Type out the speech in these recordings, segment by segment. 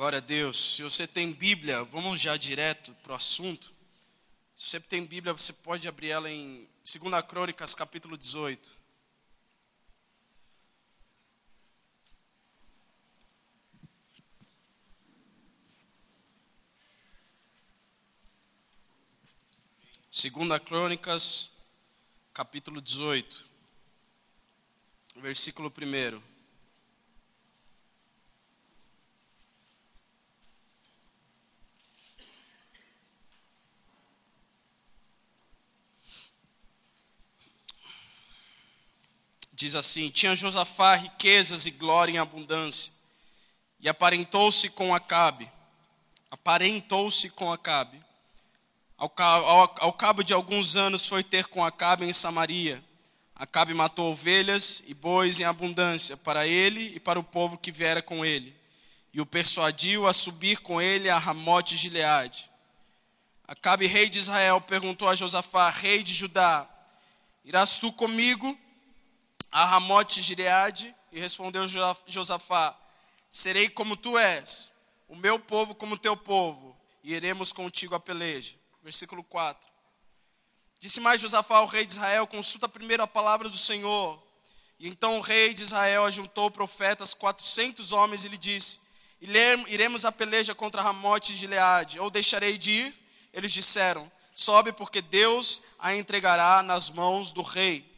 Glória a Deus. Se você tem Bíblia, vamos já direto para o assunto. Se você tem Bíblia, você pode abrir ela em 2 Crônicas, capítulo 18. Segunda Crônicas, capítulo 18, versículo 1. Diz assim: Tinha Josafá riquezas e glória em abundância, e aparentou-se com Acabe. Aparentou-se com Acabe. Ao, ao, ao cabo de alguns anos foi ter com Acabe em Samaria. Acabe matou ovelhas e bois em abundância para ele e para o povo que viera com ele, e o persuadiu a subir com ele a Ramote de Gileade. Acabe, rei de Israel, perguntou a Josafá, rei de Judá: Irás tu comigo a Ramote Gileade e respondeu Josafá: Serei como tu és, o meu povo como teu povo, e iremos contigo a peleja. Versículo 4. Disse mais Josafá ao rei de Israel: Consulta primeiro a palavra do Senhor. E então o rei de Israel ajuntou profetas, quatrocentos homens, e lhe disse: Iremos a peleja contra Ramote e Gileade, ou deixarei de ir? Eles disseram: Sobe, porque Deus a entregará nas mãos do rei.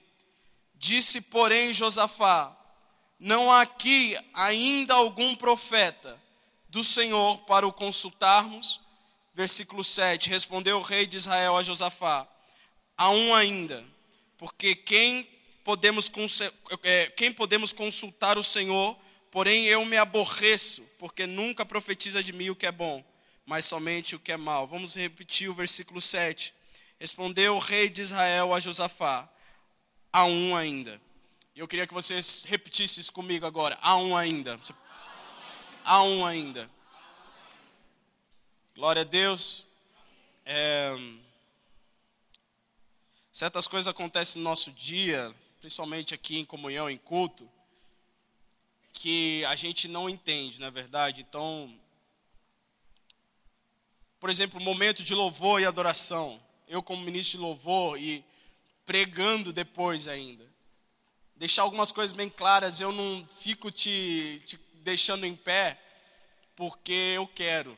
Disse, porém, Josafá: Não há aqui ainda algum profeta do Senhor para o consultarmos? Versículo 7: Respondeu o rei de Israel a Josafá: Há um ainda, porque quem podemos, é, quem podemos consultar o Senhor, porém eu me aborreço, porque nunca profetiza de mim o que é bom, mas somente o que é mal. Vamos repetir o versículo 7. Respondeu o rei de Israel a Josafá: há um ainda. Eu queria que vocês repetissem isso comigo agora. Há um ainda. Há um ainda. Glória a Deus. É... Certas coisas acontecem no nosso dia, principalmente aqui em comunhão, em culto, que a gente não entende, na é verdade. Então, por exemplo, momento de louvor e adoração. Eu, como ministro de louvor e pregando depois ainda. Deixar algumas coisas bem claras, eu não fico te, te deixando em pé porque eu quero.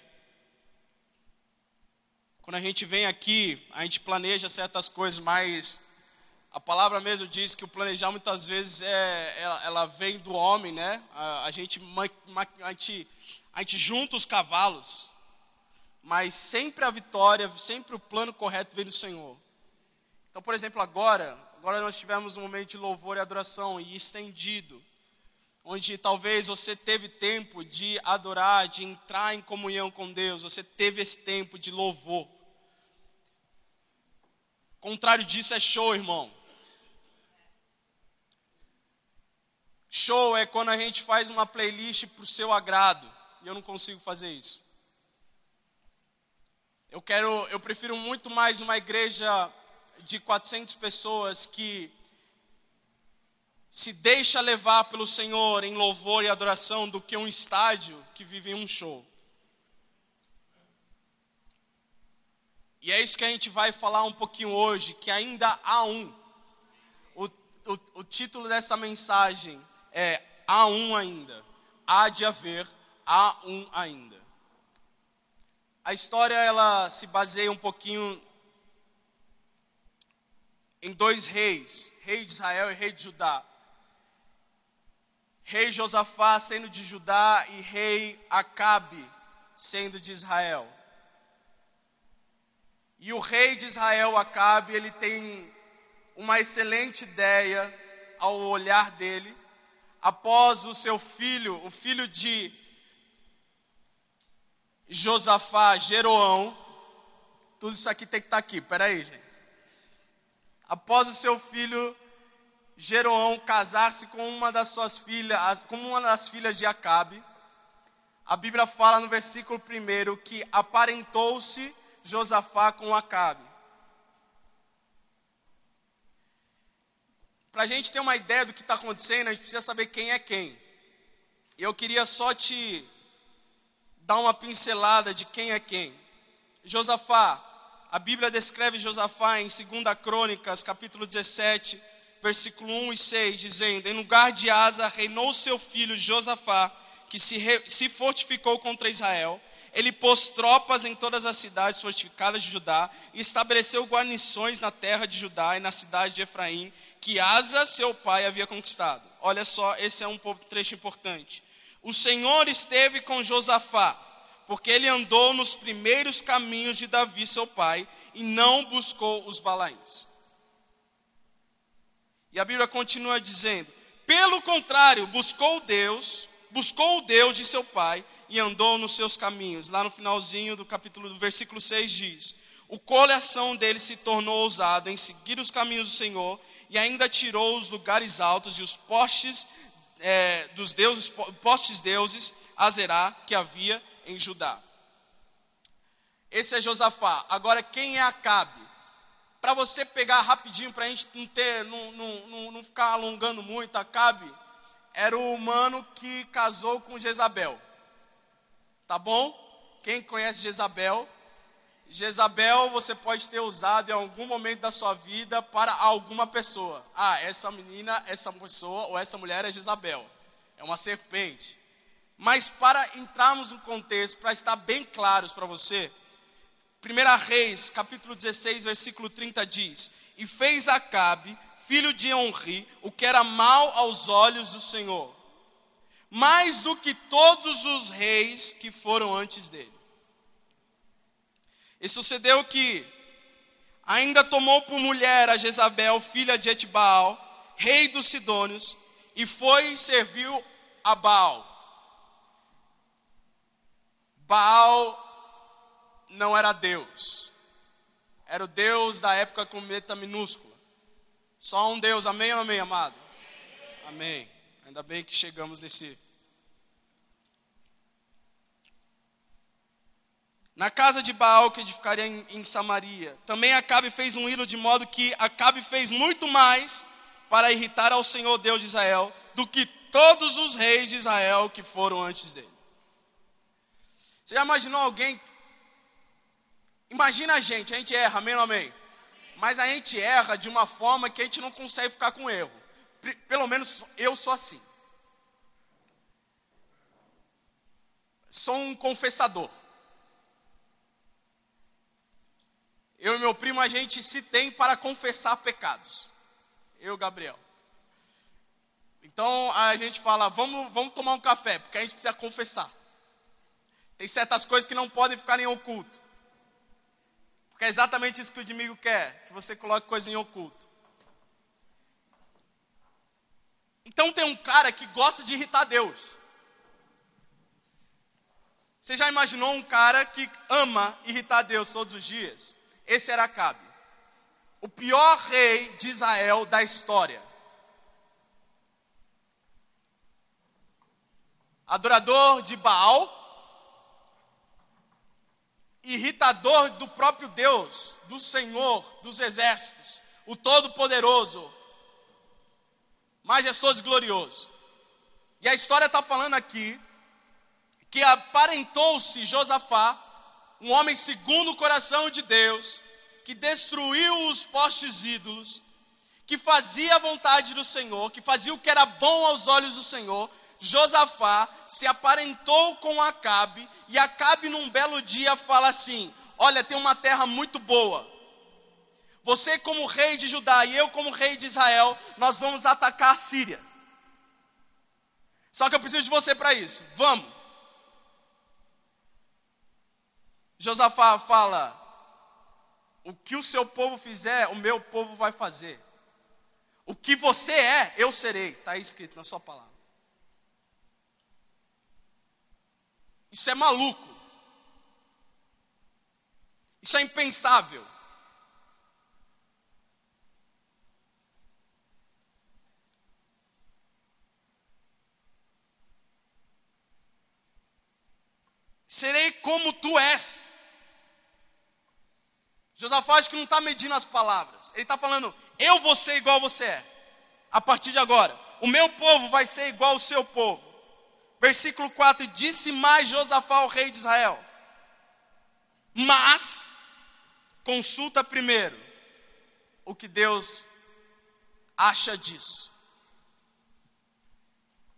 Quando a gente vem aqui, a gente planeja certas coisas, mas a palavra mesmo diz que o planejar muitas vezes é, ela, ela vem do homem, né? A, a, gente, a, gente, a gente junta os cavalos, mas sempre a vitória, sempre o plano correto vem do Senhor. Então, por exemplo, agora, agora nós tivemos um momento de louvor e adoração e estendido, onde talvez você teve tempo de adorar, de entrar em comunhão com Deus, você teve esse tempo de louvor. Contrário disso é show, irmão. Show é quando a gente faz uma playlist para o seu agrado. E eu não consigo fazer isso. Eu quero, eu prefiro muito mais uma igreja de 400 pessoas que se deixa levar pelo Senhor em louvor e adoração do que um estádio que vive um show. E é isso que a gente vai falar um pouquinho hoje, que ainda há um. O, o, o título dessa mensagem é Há um ainda. Há de haver, há um ainda. A história ela se baseia um pouquinho em dois reis, rei de Israel e rei de Judá. Rei Josafá sendo de Judá e rei Acabe sendo de Israel. E o rei de Israel, Acabe, ele tem uma excelente ideia ao olhar dele, após o seu filho, o filho de Josafá, Jeroão. Tudo isso aqui tem que estar aqui, peraí, gente após o seu filho Jeroão casar-se com uma das suas filhas, com uma das filhas de Acabe, a Bíblia fala no versículo 1 que aparentou-se Josafá com Acabe. Para a gente ter uma ideia do que está acontecendo, a gente precisa saber quem é quem. Eu queria só te dar uma pincelada de quem é quem. Josafá, a Bíblia descreve Josafá em 2 Crônicas, capítulo 17, versículo 1 e 6, dizendo: Em lugar de Asa reinou seu filho Josafá, que se, re, se fortificou contra Israel. Ele pôs tropas em todas as cidades fortificadas de Judá e estabeleceu guarnições na terra de Judá e na cidade de Efraim, que Asa, seu pai, havia conquistado. Olha só, esse é um trecho importante. O Senhor esteve com Josafá, porque ele andou nos primeiros caminhos de Davi, seu pai, e não buscou os balaíns. E a Bíblia continua dizendo: pelo contrário, buscou Deus, buscou o Deus de seu pai e andou nos seus caminhos. Lá no finalzinho do capítulo do versículo 6 diz: O coração dele se tornou ousado em seguir os caminhos do Senhor e ainda tirou os lugares altos e os postes é, dos deuses, postes deuses, Azerá, que havia em Judá. Esse é Josafá. Agora, quem é Acabe? Para você pegar rapidinho, para a gente não, ter, não, não, não ficar alongando muito, Acabe era o humano que casou com Jezabel. Tá bom? Quem conhece Jezabel? Jezabel você pode ter usado em algum momento da sua vida para alguma pessoa. Ah, essa menina, essa pessoa ou essa mulher é Jezabel. É uma serpente. Mas para entrarmos no contexto, para estar bem claros para você, 1 Reis, capítulo 16, versículo 30 diz: E fez Acabe, filho de Onri, o que era mal aos olhos do Senhor, mais do que todos os reis que foram antes dele. E sucedeu que ainda tomou por mulher a Jezabel, filha de Etbaal, rei dos Sidônios, e foi e serviu a Baal. Baal não era Deus. Era o Deus da época com letra minúscula. Só um Deus, amém ou amém, amado? Amém. Ainda bem que chegamos nesse na casa de Baal que edificaria em, em, Samaria. Também Acabe fez um hilo de modo que Acabe fez muito mais para irritar ao Senhor Deus de Israel do que todos os reis de Israel que foram antes dele. Você já imaginou alguém? Imagina a gente, a gente erra, amém ou amém? Mas a gente erra de uma forma que a gente não consegue ficar com erro. Pelo menos eu sou assim. Sou um confessador. Eu e meu primo, a gente se tem para confessar pecados. Eu, Gabriel. Então a gente fala, vamos, vamos tomar um café, porque a gente precisa confessar. Tem certas coisas que não podem ficar em oculto. Porque é exatamente isso que o inimigo quer, que você coloque coisa em oculto. Então tem um cara que gosta de irritar Deus. Você já imaginou um cara que ama irritar Deus todos os dias? Esse era Acabe. O pior rei de Israel da história. Adorador de Baal, irritador do próprio Deus, do Senhor dos exércitos, o Todo-Poderoso, majestoso e glorioso. E a história está falando aqui que aparentou-se Josafá um homem segundo o coração de Deus, que destruiu os postes ídolos, que fazia a vontade do Senhor, que fazia o que era bom aos olhos do Senhor, Josafá se aparentou com Acabe, e Acabe num belo dia fala assim: Olha, tem uma terra muito boa. Você, como rei de Judá, e eu, como rei de Israel, nós vamos atacar a Síria. Só que eu preciso de você para isso. Vamos. Josafá fala: O que o seu povo fizer, o meu povo vai fazer. O que você é, eu serei. Está escrito na sua palavra. Isso é maluco. Isso é impensável. Serei como tu és. Josafá acho que não está medindo as palavras. Ele está falando, eu vou ser igual você é. A partir de agora. O meu povo vai ser igual ao seu povo. Versículo 4: Disse mais Josafá ao rei de Israel: Mas, consulta primeiro o que Deus acha disso.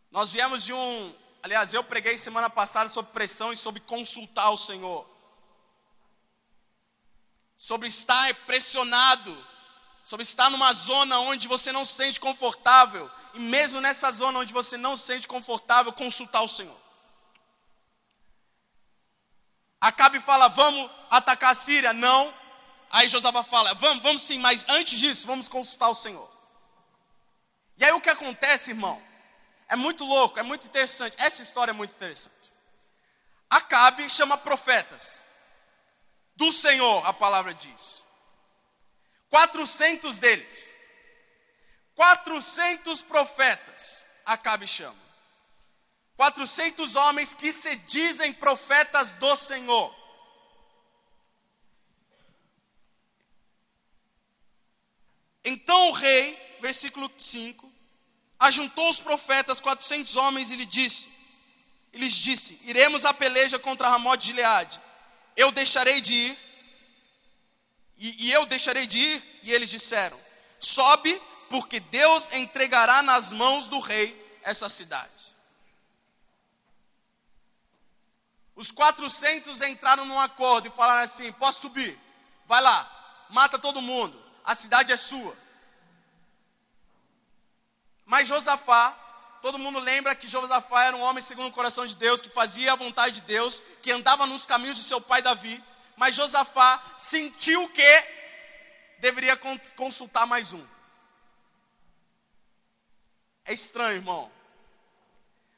Nós viemos de um, aliás, eu preguei semana passada sobre pressão e sobre consultar o Senhor. Sobre estar pressionado, sobre estar numa zona onde você não se sente confortável, e mesmo nessa zona onde você não se sente confortável, consultar o Senhor. Acabe fala, vamos atacar a Síria? Não. Aí Josafá fala, vamos, vamos sim, mas antes disso, vamos consultar o Senhor. E aí o que acontece, irmão? É muito louco, é muito interessante. Essa história é muito interessante. Acabe chama profetas. Do Senhor, a palavra diz. 400 deles. 400 profetas. Acabe chama. 400 homens que se dizem profetas do Senhor. Então o rei, versículo 5, ajuntou os profetas, 400 homens, e lhe disse, e lhes disse: Iremos à peleja contra Ramote de Gileade. Eu deixarei de ir, e, e eu deixarei de ir. E eles disseram: Sobe, porque Deus entregará nas mãos do rei essa cidade. Os 400 entraram num acordo e falaram assim: Posso subir? Vai lá, mata todo mundo, a cidade é sua. Mas Josafá, todo mundo lembra que Josafá era um homem segundo o coração de Deus, que fazia a vontade de Deus, que andava nos caminhos de seu pai Davi. Mas Josafá sentiu que deveria consultar mais um. É estranho, irmão.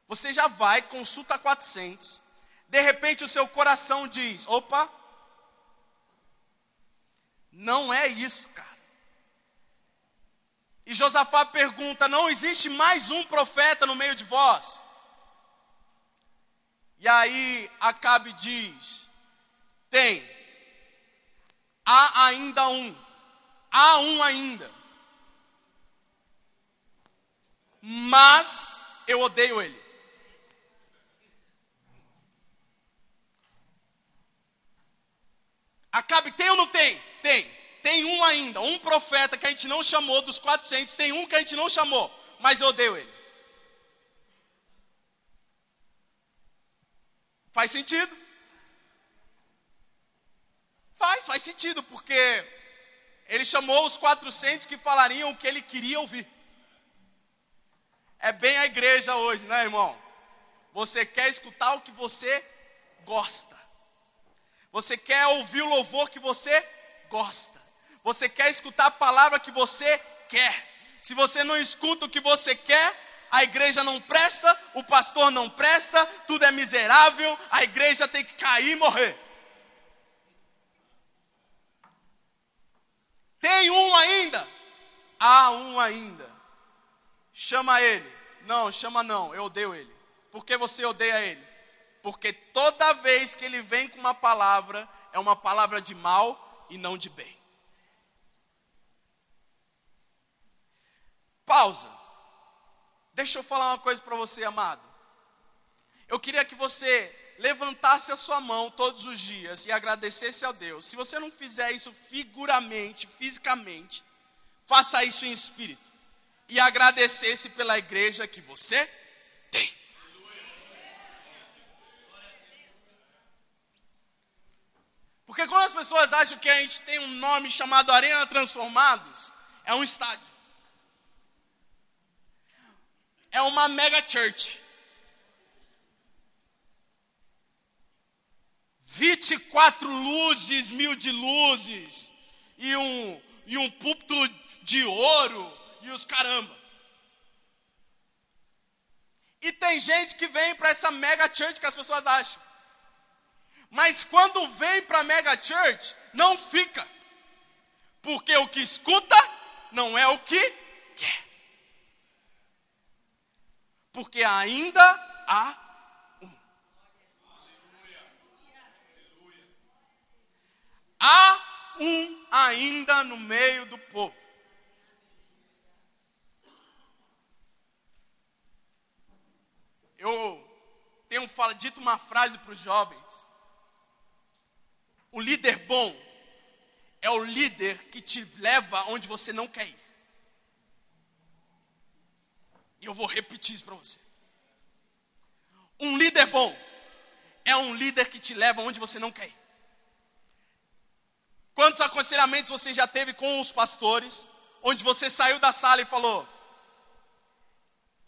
Você já vai, consulta 400. De repente o seu coração diz: opa, não é isso, cara. E Josafá pergunta: Não existe mais um profeta no meio de vós? E aí Acabe diz: Tem. Há ainda um. Há um ainda. Mas eu odeio ele. Acabe tem ou não tem? Tem. Tem um ainda, um profeta que a gente não chamou dos 400, tem um que a gente não chamou, mas eu odeio ele. Faz sentido? Faz, faz sentido, porque ele chamou os 400 que falariam o que ele queria ouvir. É bem a igreja hoje, né, irmão? Você quer escutar o que você gosta. Você quer ouvir o louvor que você gosta. Você quer escutar a palavra que você quer. Se você não escuta o que você quer, a igreja não presta, o pastor não presta, tudo é miserável, a igreja tem que cair e morrer. Tem um ainda? Há um ainda. Chama ele. Não, chama não, eu odeio ele. Por que você odeia ele? Porque toda vez que ele vem com uma palavra, é uma palavra de mal e não de bem. Pausa. Deixa eu falar uma coisa para você, amado. Eu queria que você levantasse a sua mão todos os dias e agradecesse a Deus. Se você não fizer isso figuramente, fisicamente, faça isso em espírito. E agradecesse pela igreja que você tem. Porque quando as pessoas acham que a gente tem um nome chamado Arena Transformados, é um estádio. é uma mega church. 24 luzes, mil de luzes, e um, e um púlpito de ouro, e os caramba. E tem gente que vem para essa mega church que as pessoas acham. Mas quando vem para mega church, não fica. Porque o que escuta não é o que quer porque ainda há Há um ainda no meio do povo. Eu tenho dito uma frase para os jovens. O líder bom é o líder que te leva onde você não quer ir. E eu vou repetir isso para você. Um líder bom é um líder que te leva onde você não quer ir. Quantos aconselhamentos você já teve com os pastores, onde você saiu da sala e falou: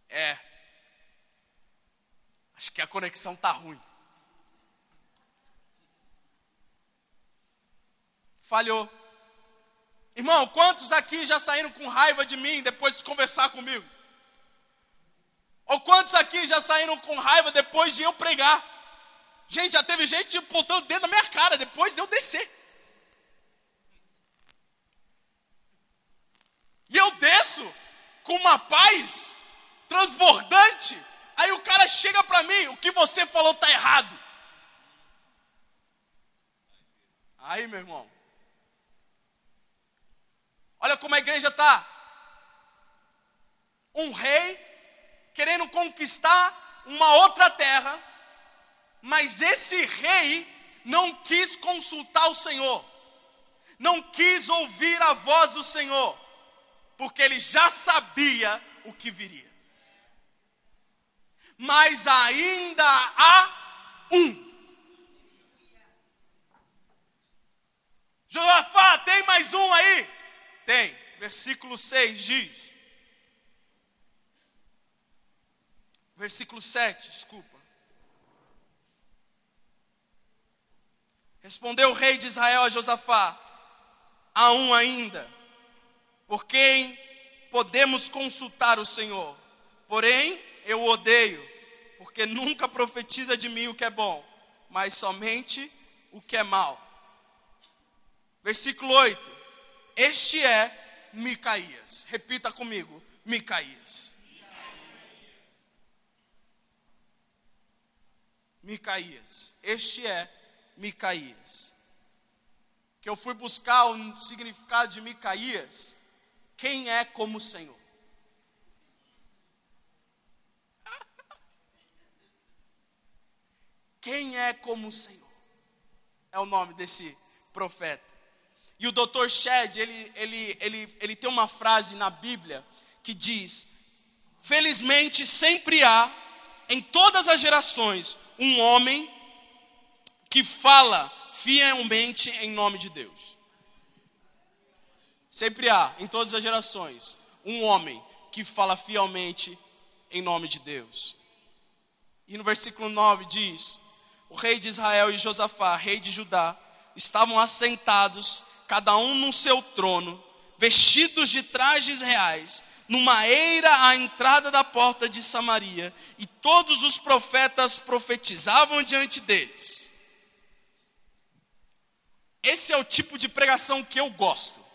É, acho que a conexão tá ruim. Falhou. Irmão, quantos aqui já saíram com raiva de mim depois de conversar comigo? Ou quantos aqui já saíram com raiva depois de eu pregar? Gente, já teve gente apontando o dedo na minha cara depois de eu descer. E eu desço com uma paz transbordante. Aí o cara chega para mim, o que você falou está errado. Aí, meu irmão. Olha como a igreja está. Um rei querendo conquistar uma outra terra, mas esse rei não quis consultar o Senhor, não quis ouvir a voz do Senhor, porque ele já sabia o que viria. Mas ainda há um. Josafá, tem mais um aí? Tem. Versículo 6 diz: Versículo 7, desculpa. Respondeu o rei de Israel a Josafá: Há um ainda, por quem podemos consultar o Senhor. Porém, eu o odeio, porque nunca profetiza de mim o que é bom, mas somente o que é mal. Versículo 8: Este é Micaías. Repita comigo: Micaías. Micaías. Este é Micaías. Que eu fui buscar o significado de Micaías. Quem é como o Senhor? Quem é como o Senhor? É o nome desse profeta. E o Dr. Shed, ele, ele, ele, ele tem uma frase na Bíblia que diz: Felizmente sempre há, em todas as gerações, um homem que fala fielmente em nome de Deus. Sempre há, em todas as gerações, um homem que fala fielmente em nome de Deus. E no versículo 9 diz: O rei de Israel e Josafá, rei de Judá, estavam assentados, cada um no seu trono, vestidos de trajes reais, numa eira à entrada da porta de Samaria, e todos os profetas profetizavam diante deles. Esse é o tipo de pregação que eu gosto.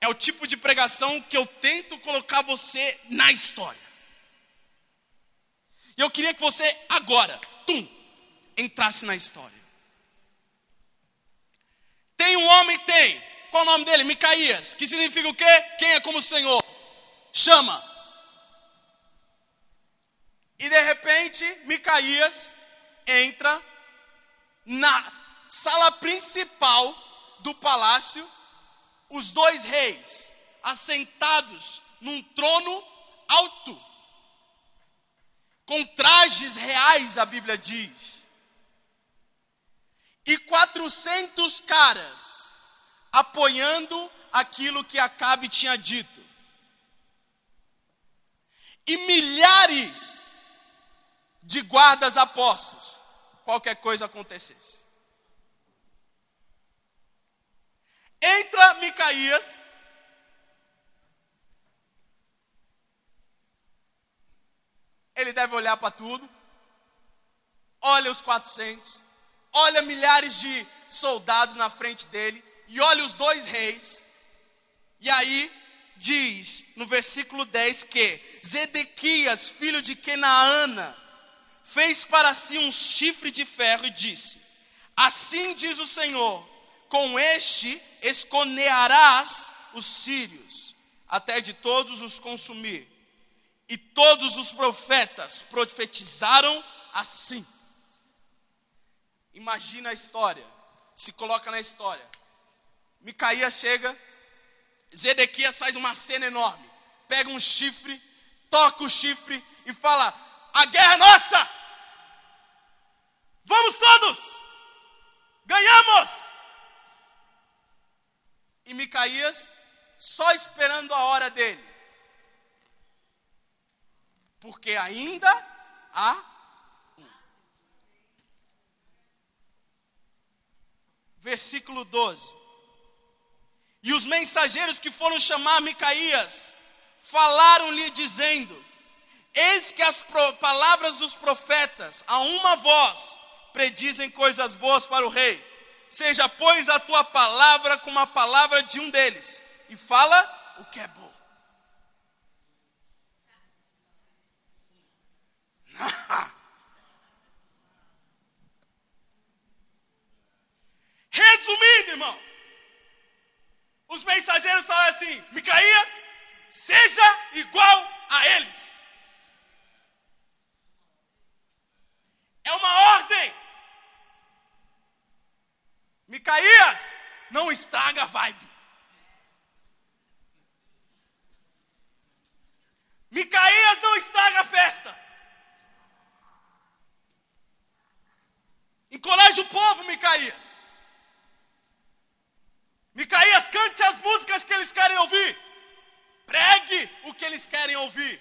É o tipo de pregação que eu tento colocar você na história. E eu queria que você agora, tum, entrasse na história. Tem um homem, tem. Qual o nome dele? Micaías. Que significa o quê? Quem é como o Senhor? chama. E de repente, Micaías entra na sala principal do palácio, os dois reis assentados num trono alto, com trajes reais, a Bíblia diz, e 400 caras apoiando aquilo que Acabe tinha dito e milhares de guardas apostos, qualquer coisa acontecesse. Entra Micaías, ele deve olhar para tudo, olha os 400, olha milhares de soldados na frente dele, e olha os dois reis, e aí diz no versículo 10 que Zedequias, filho de Kenaana, fez para si um chifre de ferro e disse: Assim diz o Senhor: com este esconearás os sírios, até de todos os consumir. E todos os profetas profetizaram assim. Imagina a história. Se coloca na história. Micaías chega, Zedequias faz uma cena enorme. Pega um chifre, toca o chifre e fala: A guerra é nossa! Vamos todos! Ganhamos! E Micaías só esperando a hora dele. Porque ainda há versículo 12. E os mensageiros que foram chamar Micaías falaram-lhe dizendo: Eis que as palavras dos profetas, a uma voz, predizem coisas boas para o rei. Seja, pois, a tua palavra como a palavra de um deles, e fala o que é bom. Resumindo, irmão, os mensageiros falam assim: Micaías, seja igual a eles. É uma ordem. Micaías, não estraga a vibe. Micaías não estraga a festa. Encoraje o povo, Micaías. Micaías, cante as músicas que eles querem ouvir. Pregue o que eles querem ouvir.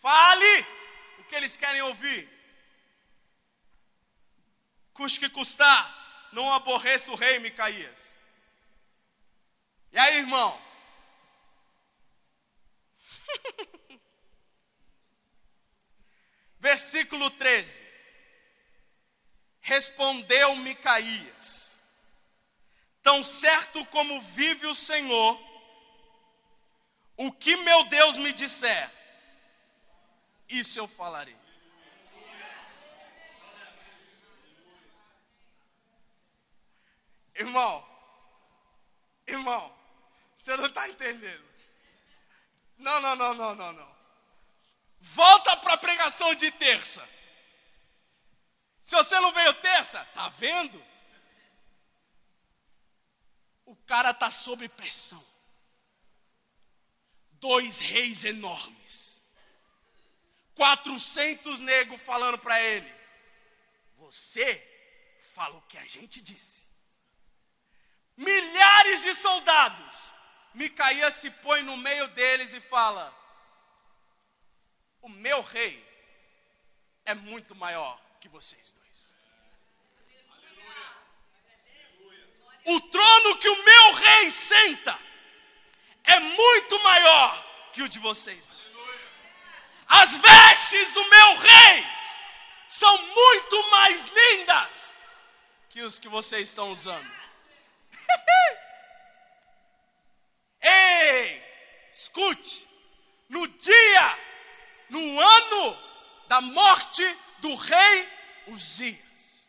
Fale o que eles querem ouvir. Custe que custar, não aborreça o rei Micaías. E aí, irmão? Versículo 13. Respondeu Micaías Tão certo como vive o Senhor, o que meu Deus me disser, isso eu falarei. Irmão, irmão, você não está entendendo. Não, não, não, não, não, não. Volta para a pregação de terça. Se você não veio terça, tá vendo? O cara está sob pressão. Dois reis enormes. 400 negros falando para ele: Você fala o que a gente disse. Milhares de soldados. Micaías se põe no meio deles e fala: O meu rei é muito maior que vocês dois. o trono que o meu rei senta é muito maior que o de vocês. As vestes do meu rei são muito mais lindas que os que vocês estão usando. Ei, escute, no dia, no ano da morte do rei Uzias,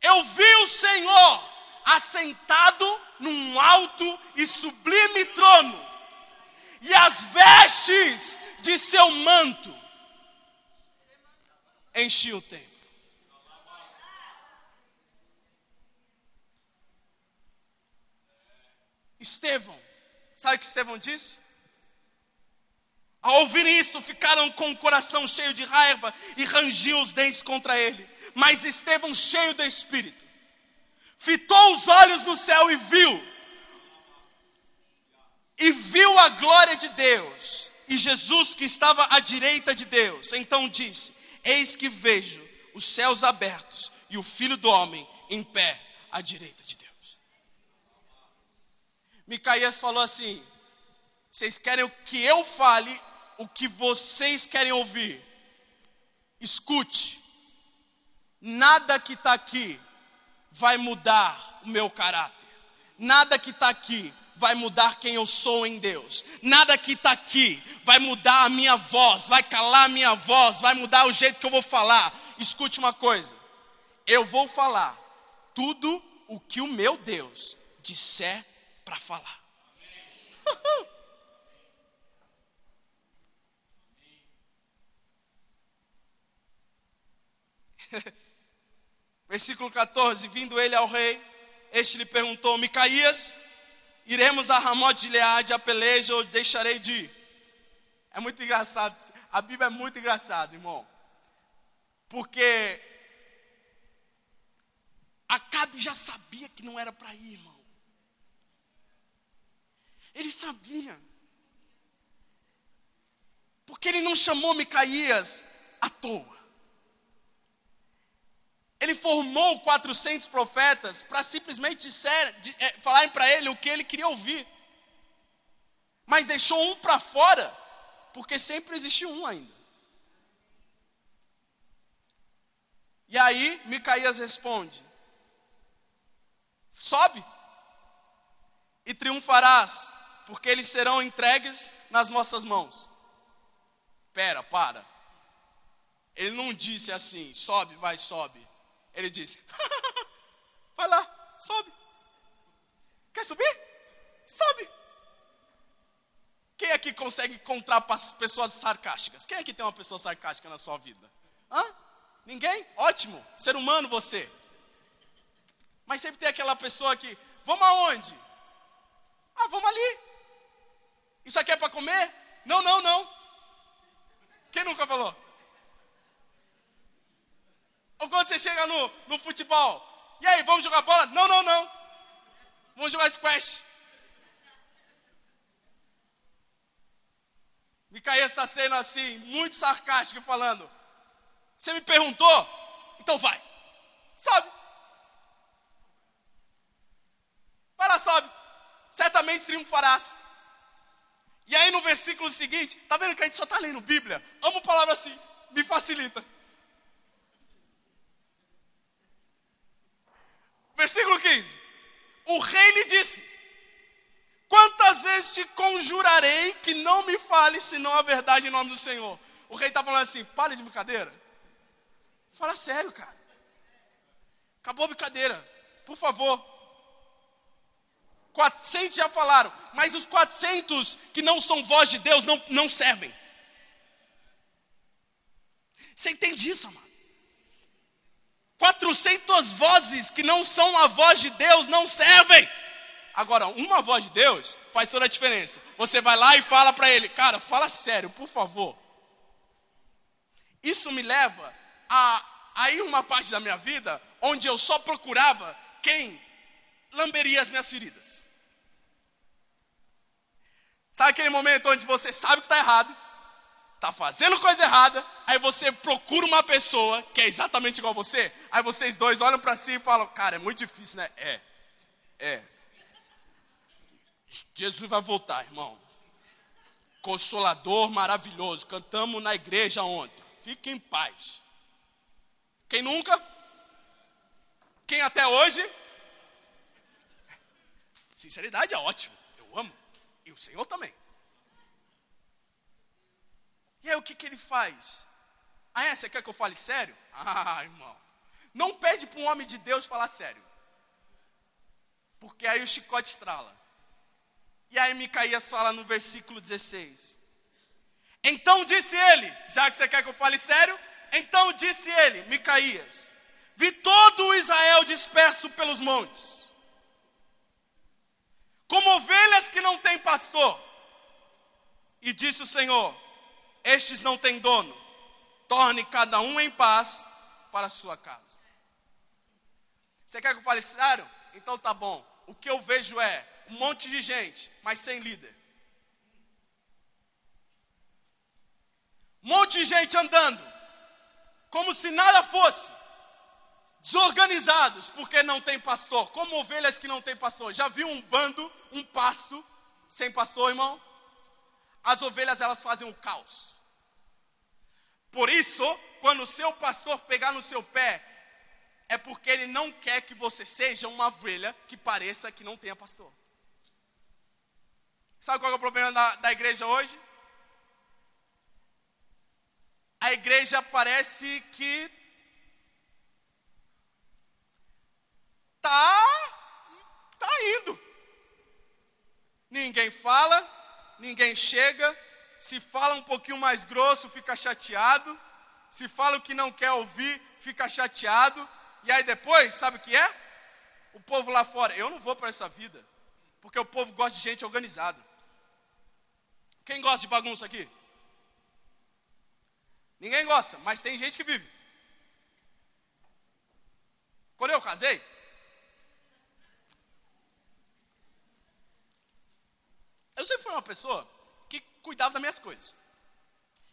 eu vi o Senhor assentado num alto e sublime trono, e as vestes de seu manto enchiam o templo. Estevão, sabe o que Estevão disse? Ao ouvir isto, ficaram com o coração cheio de raiva e rangiam os dentes contra ele. Mas Estevão, cheio do Espírito, fitou os olhos no céu e viu. E viu a glória de Deus. E Jesus que estava à direita de Deus. Então disse: Eis que vejo os céus abertos e o filho do homem em pé à direita de Deus. Micaías falou assim: Vocês querem que eu fale o que vocês querem ouvir? Escute. Nada que está aqui vai mudar o meu caráter. Nada que está aqui vai mudar quem eu sou em Deus. Nada que está aqui vai mudar a minha voz, vai calar a minha voz, vai mudar o jeito que eu vou falar. Escute uma coisa: eu vou falar tudo o que o meu Deus disser para falar. Versículo 14: Vindo ele ao rei, este lhe perguntou: Micaías, iremos a Ramote de Leade a peleja ou deixarei de ir? É muito engraçado. A Bíblia é muito engraçada, irmão. Porque Acabe já sabia que não era para ir, irmão. Ele sabia. Porque ele não chamou Micaías à toa. Ele formou 400 profetas para simplesmente disser, de, é, falarem para ele o que ele queria ouvir. Mas deixou um para fora, porque sempre existe um ainda. E aí Micaías responde: Sobe e triunfarás, porque eles serão entregues nas nossas mãos. Pera, para. Ele não disse assim, sobe, vai, sobe. Ele disse, vai lá, sobe. Quer subir? Sobe. Quem aqui consegue encontrar pessoas sarcásticas? Quem aqui tem uma pessoa sarcástica na sua vida? Hã? Ninguém? Ótimo. Ser humano você. Mas sempre tem aquela pessoa que, vamos aonde? Ah, vamos ali. Isso aqui é para comer? Não, não, não. Quem nunca falou? Ou quando você chega no, no futebol, e aí, vamos jogar bola? Não, não, não. Vamos jogar squash. Micaías está sendo assim, muito sarcástico, falando: Você me perguntou? Então vai. Sabe? Lá, sobe. Certamente triunfarás. E aí no versículo seguinte, tá vendo que a gente só está lendo Bíblia? Amo palavra assim, me facilita. Versículo 15. O rei lhe disse: Quantas vezes te conjurarei que não me fale senão a verdade em nome do Senhor? O rei está falando assim: pare de brincadeira. Fala sério, cara. Acabou a brincadeira. Por favor. 400 já falaram, mas os 400 que não são voz de Deus não, não servem. Você entende isso, amado? 400 vozes que não são a voz de Deus não servem. Agora, uma voz de Deus faz toda a diferença. Você vai lá e fala para ele, cara, fala sério, por favor. Isso me leva a, a ir uma parte da minha vida onde eu só procurava quem lamberia as minhas feridas. Sabe aquele momento onde você sabe que está errado, está fazendo coisa errada, aí você procura uma pessoa que é exatamente igual a você, aí vocês dois olham para si e falam: Cara, é muito difícil, né? É, é. Jesus vai voltar, irmão. Consolador maravilhoso. Cantamos na igreja ontem. Fique em paz. Quem nunca? Quem até hoje? Sinceridade é ótimo. Eu amo. E o Senhor também. E aí o que, que ele faz? Ah, é? Você quer que eu fale sério? Ah, irmão. Não pede para um homem de Deus falar sério. Porque aí o chicote estrala. E aí Micaías fala no versículo 16. Então disse ele, já que você quer que eu fale sério, então disse ele, Micaías, vi todo o Israel disperso pelos montes como ovelhas que não têm pastor. E disse o Senhor: Estes não têm dono, torne cada um em paz para a sua casa. Você quer que eu fale sério? Então tá bom. O que eu vejo é um monte de gente, mas sem líder. Um monte de gente andando, como se nada fosse desorganizados, porque não tem pastor, como ovelhas que não tem pastor. Já viu um bando, um pasto sem pastor, irmão? As ovelhas elas fazem o caos. Por isso, quando o seu pastor pegar no seu pé, é porque ele não quer que você seja uma ovelha que pareça que não tenha pastor. Sabe qual é o problema da, da igreja hoje? A igreja parece que tá, tá indo. Ninguém fala, ninguém chega. Se fala um pouquinho mais grosso, fica chateado. Se fala o que não quer ouvir, fica chateado. E aí depois, sabe o que é? O povo lá fora. Eu não vou para essa vida. Porque o povo gosta de gente organizada. Quem gosta de bagunça aqui? Ninguém gosta, mas tem gente que vive. Quando eu casei, eu sempre fui uma pessoa que cuidava das minhas coisas.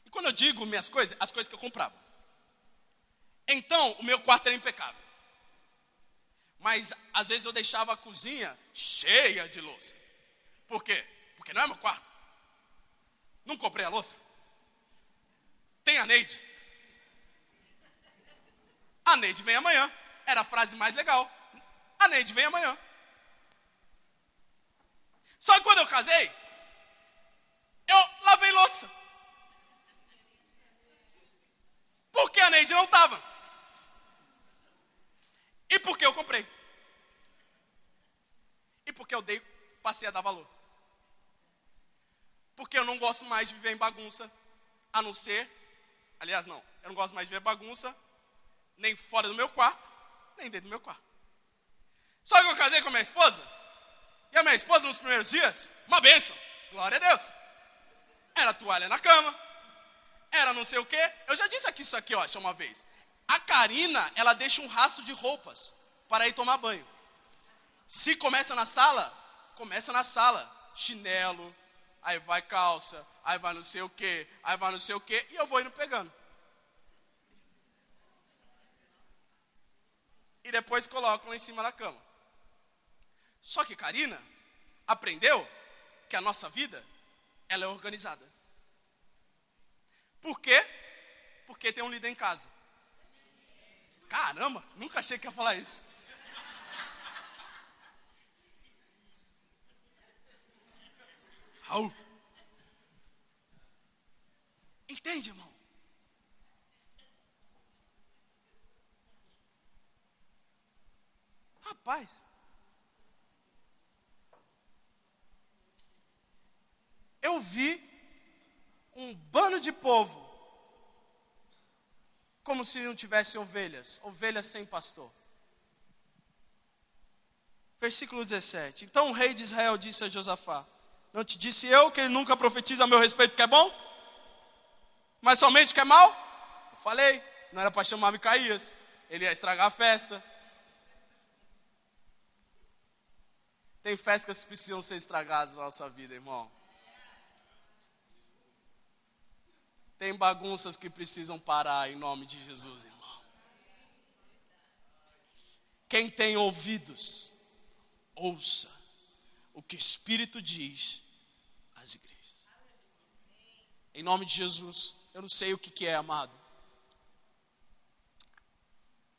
E quando eu digo minhas coisas, as coisas que eu comprava. Então, o meu quarto era impecável. Mas às vezes eu deixava a cozinha cheia de louça. Por quê? Porque não é meu quarto. Não comprei a louça. Tem a Neide. A Neide vem amanhã. Era a frase mais legal. A Neide vem amanhã. Só que quando eu casei, eu lavei louça. Porque a Neide não estava. E porque eu comprei. E porque eu dei, passei a dar valor. Porque eu não gosto mais de viver em bagunça, a não ser, aliás não, eu não gosto mais de viver bagunça, nem fora do meu quarto, nem dentro do meu quarto. Só que eu casei com a minha esposa, e a minha esposa nos primeiros dias, uma bênção, glória a Deus. Era toalha na cama, era não sei o que. Eu já disse aqui isso aqui, ó, uma vez. A Karina, ela deixa um rastro de roupas para ir tomar banho. Se começa na sala, começa na sala. Chinelo, aí vai calça, aí vai não sei o que, aí vai não sei o que, e eu vou indo pegando. E depois colocam em cima da cama. Só que Karina aprendeu que a nossa vida ela é organizada. Por quê? Porque tem um líder em casa. Caramba, nunca achei que ia falar isso. Raul. Entende, irmão? Rapaz. Eu vi um bando de povo como se não tivesse ovelhas, ovelhas sem pastor. Versículo 17. Então o rei de Israel disse a Josafá: Não te disse eu que ele nunca profetiza a meu respeito que é bom? Mas somente que é mal? Eu falei, não era para chamar Micaías, ele ia estragar a festa. Tem festas que precisam ser estragadas na nossa vida, irmão. Tem bagunças que precisam parar em nome de Jesus, irmão. Quem tem ouvidos, ouça o que o Espírito diz às igrejas. Em nome de Jesus, eu não sei o que, que é, amado.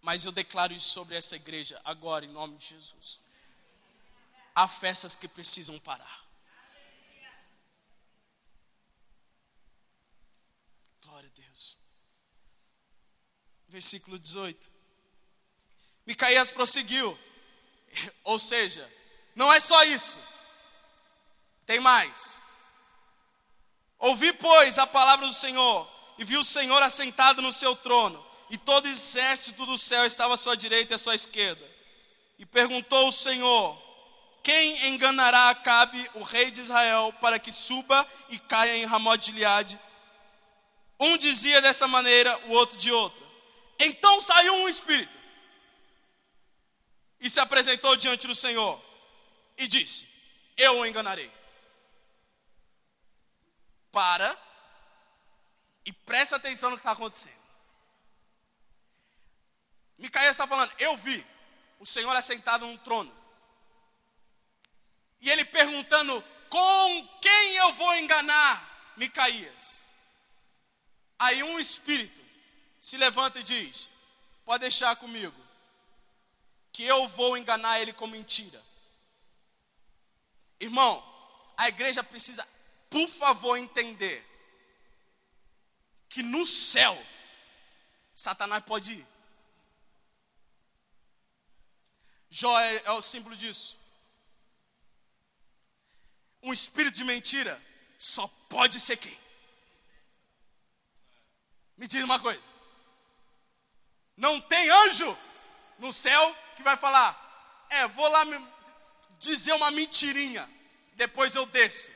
Mas eu declaro isso sobre essa igreja agora, em nome de Jesus. Há festas que precisam parar. Versículo 18. Micaías prosseguiu. Ou seja, não é só isso. Tem mais. Ouvi, pois, a palavra do Senhor, e vi o Senhor assentado no seu trono, e todo o exército do céu estava à sua direita e à sua esquerda. E perguntou o Senhor: Quem enganará Acabe, o rei de Israel, para que suba e caia em Ramot de Gileade? Um dizia dessa maneira, o outro de outra. Então saiu um espírito e se apresentou diante do Senhor e disse: Eu o enganarei. Para e presta atenção no que está acontecendo. Micael está falando: Eu vi o Senhor assentado num trono. E ele perguntando: Com quem eu vou enganar Micaías? Aí um espírito se levanta e diz: Pode deixar comigo, que eu vou enganar ele com mentira. Irmão, a igreja precisa, por favor, entender que no céu Satanás pode ir. Jó é, é o símbolo disso. Um espírito de mentira só pode ser quem? Me diz uma coisa. Não tem anjo no céu que vai falar: É, vou lá dizer uma mentirinha, depois eu desço.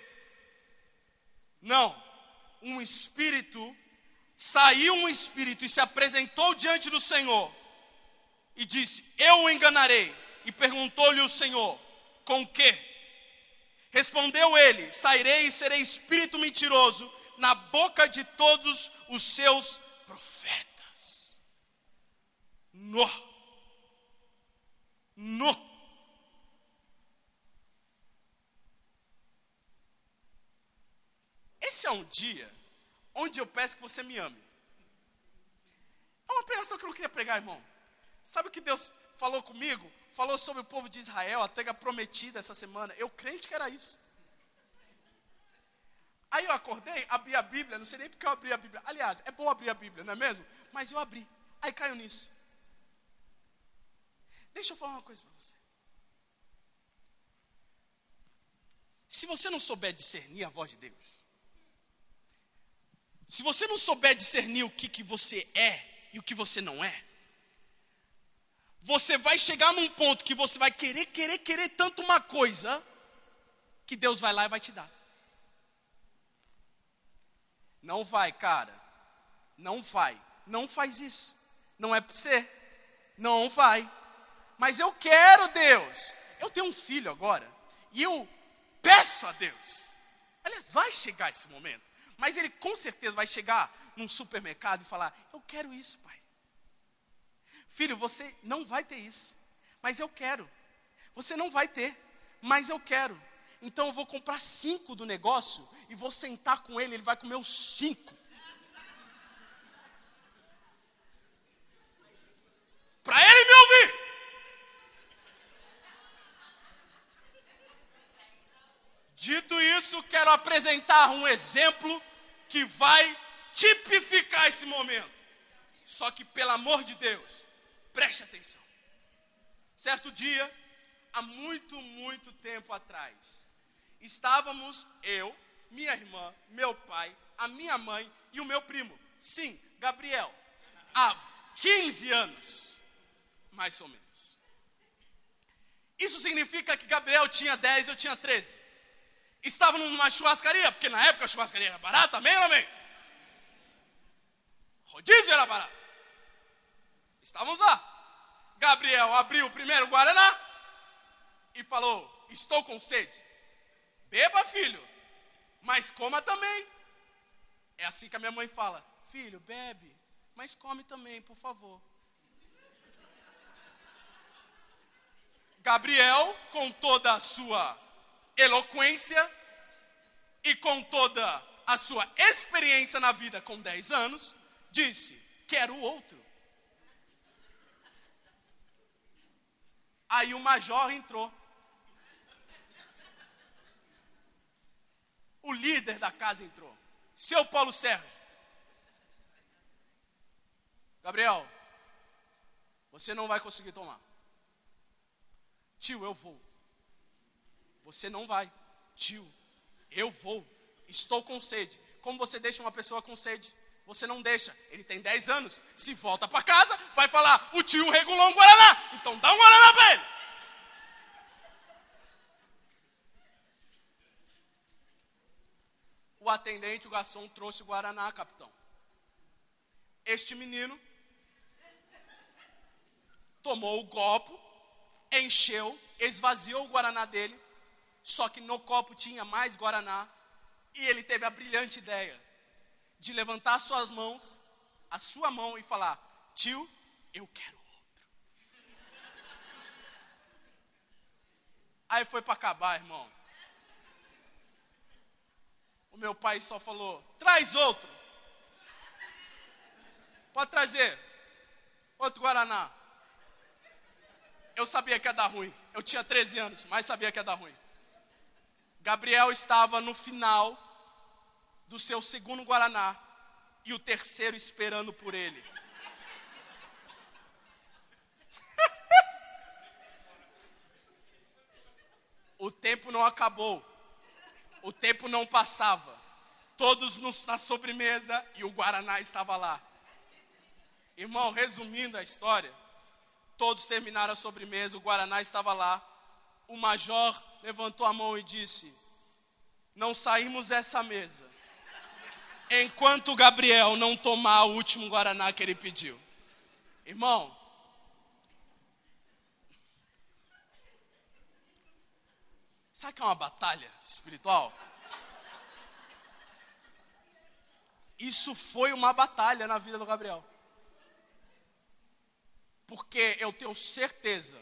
Não. Um espírito, saiu um espírito e se apresentou diante do Senhor e disse: Eu o enganarei. E perguntou-lhe o Senhor: Com que? Respondeu ele: Sairei e serei espírito mentiroso na boca de todos os seus profetas. No. No. Esse é um dia onde eu peço que você me ame. É uma pregação que eu não queria pregar, irmão. Sabe o que Deus falou comigo? Falou sobre o povo de Israel, a terra prometida essa semana. Eu crente que era isso. Aí eu acordei, abri a Bíblia, não sei nem porque eu abri a Bíblia. Aliás, é bom abrir a Bíblia, não é mesmo? Mas eu abri. Aí caiu nisso. Deixa eu falar uma coisa para você. Se você não souber discernir a voz de Deus, se você não souber discernir o que, que você é e o que você não é, você vai chegar num ponto que você vai querer, querer, querer tanto uma coisa, que Deus vai lá e vai te dar. Não vai, cara. Não vai. Não faz isso. Não é para você. Não vai. Mas eu quero Deus. Eu tenho um filho agora. E eu peço a Deus. Aliás, vai chegar esse momento. Mas ele com certeza vai chegar num supermercado e falar: Eu quero isso, pai. Filho, você não vai ter isso, mas eu quero. Você não vai ter, mas eu quero. Então eu vou comprar cinco do negócio e vou sentar com ele, ele vai comer os cinco. Para ele me ouvir. Dito isso, quero apresentar um exemplo que vai tipificar esse momento. Só que, pelo amor de Deus, preste atenção. Certo dia, há muito, muito tempo atrás, estávamos eu, minha irmã, meu pai, a minha mãe e o meu primo. Sim, Gabriel. Há 15 anos, mais ou menos. Isso significa que Gabriel tinha 10, eu tinha 13. Estava numa churrascaria, porque na época a churrascaria era barata, amém ou amém? Rodízio era barato. Estávamos lá. Gabriel abriu o primeiro Guaraná e falou: Estou com sede. Beba, filho, mas coma também. É assim que a minha mãe fala: Filho, bebe, mas come também, por favor. Gabriel, com toda a sua eloquência e com toda a sua experiência na vida com 10 anos, disse: Quero outro. Aí o major entrou. O líder da casa entrou. Seu Paulo Sérgio. Gabriel, você não vai conseguir tomar. Tio, eu vou. Você não vai. Tio, eu vou. Estou com sede. Como você deixa uma pessoa com sede? Você não deixa. Ele tem 10 anos. Se volta para casa, vai falar: o tio regulou um Guaraná. Então dá um Guaraná para ele. O atendente, o garçom, trouxe o Guaraná, capitão. Este menino tomou o copo, encheu, esvaziou o Guaraná dele, só que no copo tinha mais Guaraná. E ele teve a brilhante ideia de levantar suas mãos, a sua mão e falar: Tio, eu quero outro. Aí foi para acabar, irmão. O meu pai só falou: Traz outro. Pode trazer. Outro Guaraná. Eu sabia que ia dar ruim. Eu tinha 13 anos, mas sabia que ia dar ruim. Gabriel estava no final do seu segundo Guaraná e o terceiro esperando por ele. o tempo não acabou, o tempo não passava. Todos nos, na sobremesa e o Guaraná estava lá. Irmão, resumindo a história, Todos terminaram a sobremesa, o Guaraná estava lá. O major levantou a mão e disse: Não saímos dessa mesa enquanto Gabriel não tomar o último Guaraná que ele pediu. Irmão, sabe que é uma batalha espiritual? Isso foi uma batalha na vida do Gabriel. Porque eu tenho certeza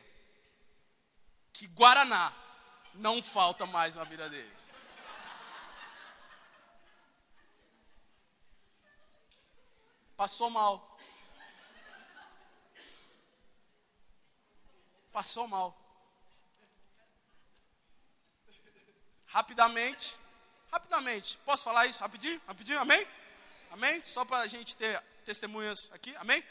que Guaraná não falta mais na vida dele. Passou mal. Passou mal. Rapidamente, rapidamente. Posso falar isso rapidinho? Rapidinho, amém? Amém? Só para a gente ter testemunhas aqui, amém?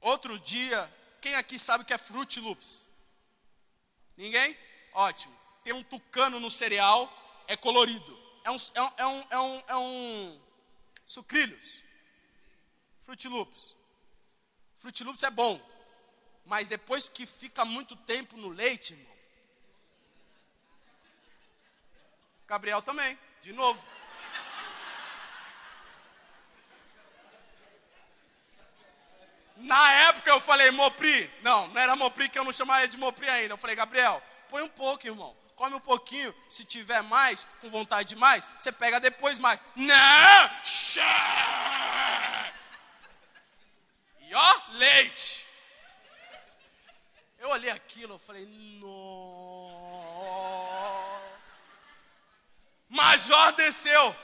Outro dia, quem aqui sabe o que é Fruit Loops? Ninguém? Ótimo. Tem um tucano no cereal, é colorido. É um, é um, é um, é um, é sucrilhos. Fruit Loops. Fruit Loops é bom. Mas depois que fica muito tempo no leite, irmão. Gabriel também, de novo. Na época eu falei, Mopri. Não, não era Mopri que eu não chamava de Mopri ainda. Eu falei, Gabriel, põe um pouco, irmão. Come um pouquinho. Se tiver mais, com vontade de mais, você pega depois mais. Não! E ó, leite. Eu olhei aquilo, eu falei, não. Major desceu.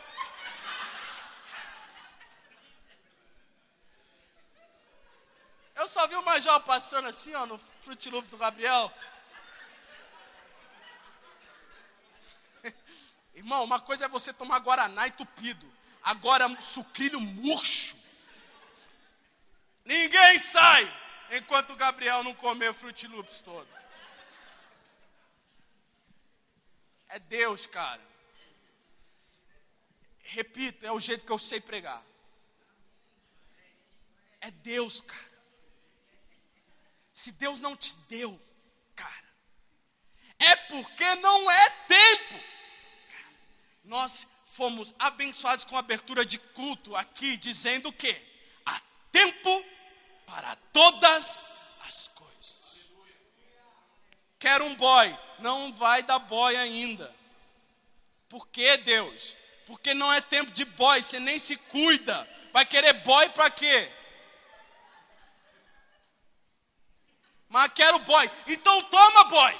Eu só vi o Major passando assim, ó, no Fruit Loops do Gabriel. Irmão, uma coisa é você tomar Guaraná entupido. Agora, sucrilho murcho. Ninguém sai enquanto o Gabriel não comer o Fruit Loops todo. É Deus, cara. Repito, é o jeito que eu sei pregar. É Deus, cara. Se Deus não te deu, cara, é porque não é tempo. Nós fomos abençoados com a abertura de culto aqui, dizendo que há tempo para todas as coisas. Quer um boy, não vai dar boy ainda. Por que Deus? Porque não é tempo de boy, você nem se cuida. Vai querer boy para quê? mas quero boy. Então toma boy.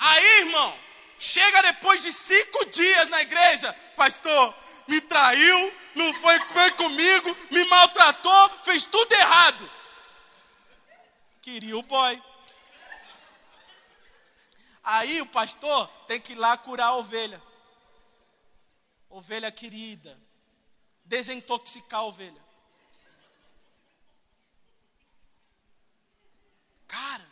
Aí, irmão, chega depois de cinco dias na igreja, pastor, me traiu, não foi, foi comigo, me maltratou, fez tudo errado. Queria o boy. Aí o pastor tem que ir lá curar a ovelha. Ovelha querida. Desintoxicar a ovelha. Cara,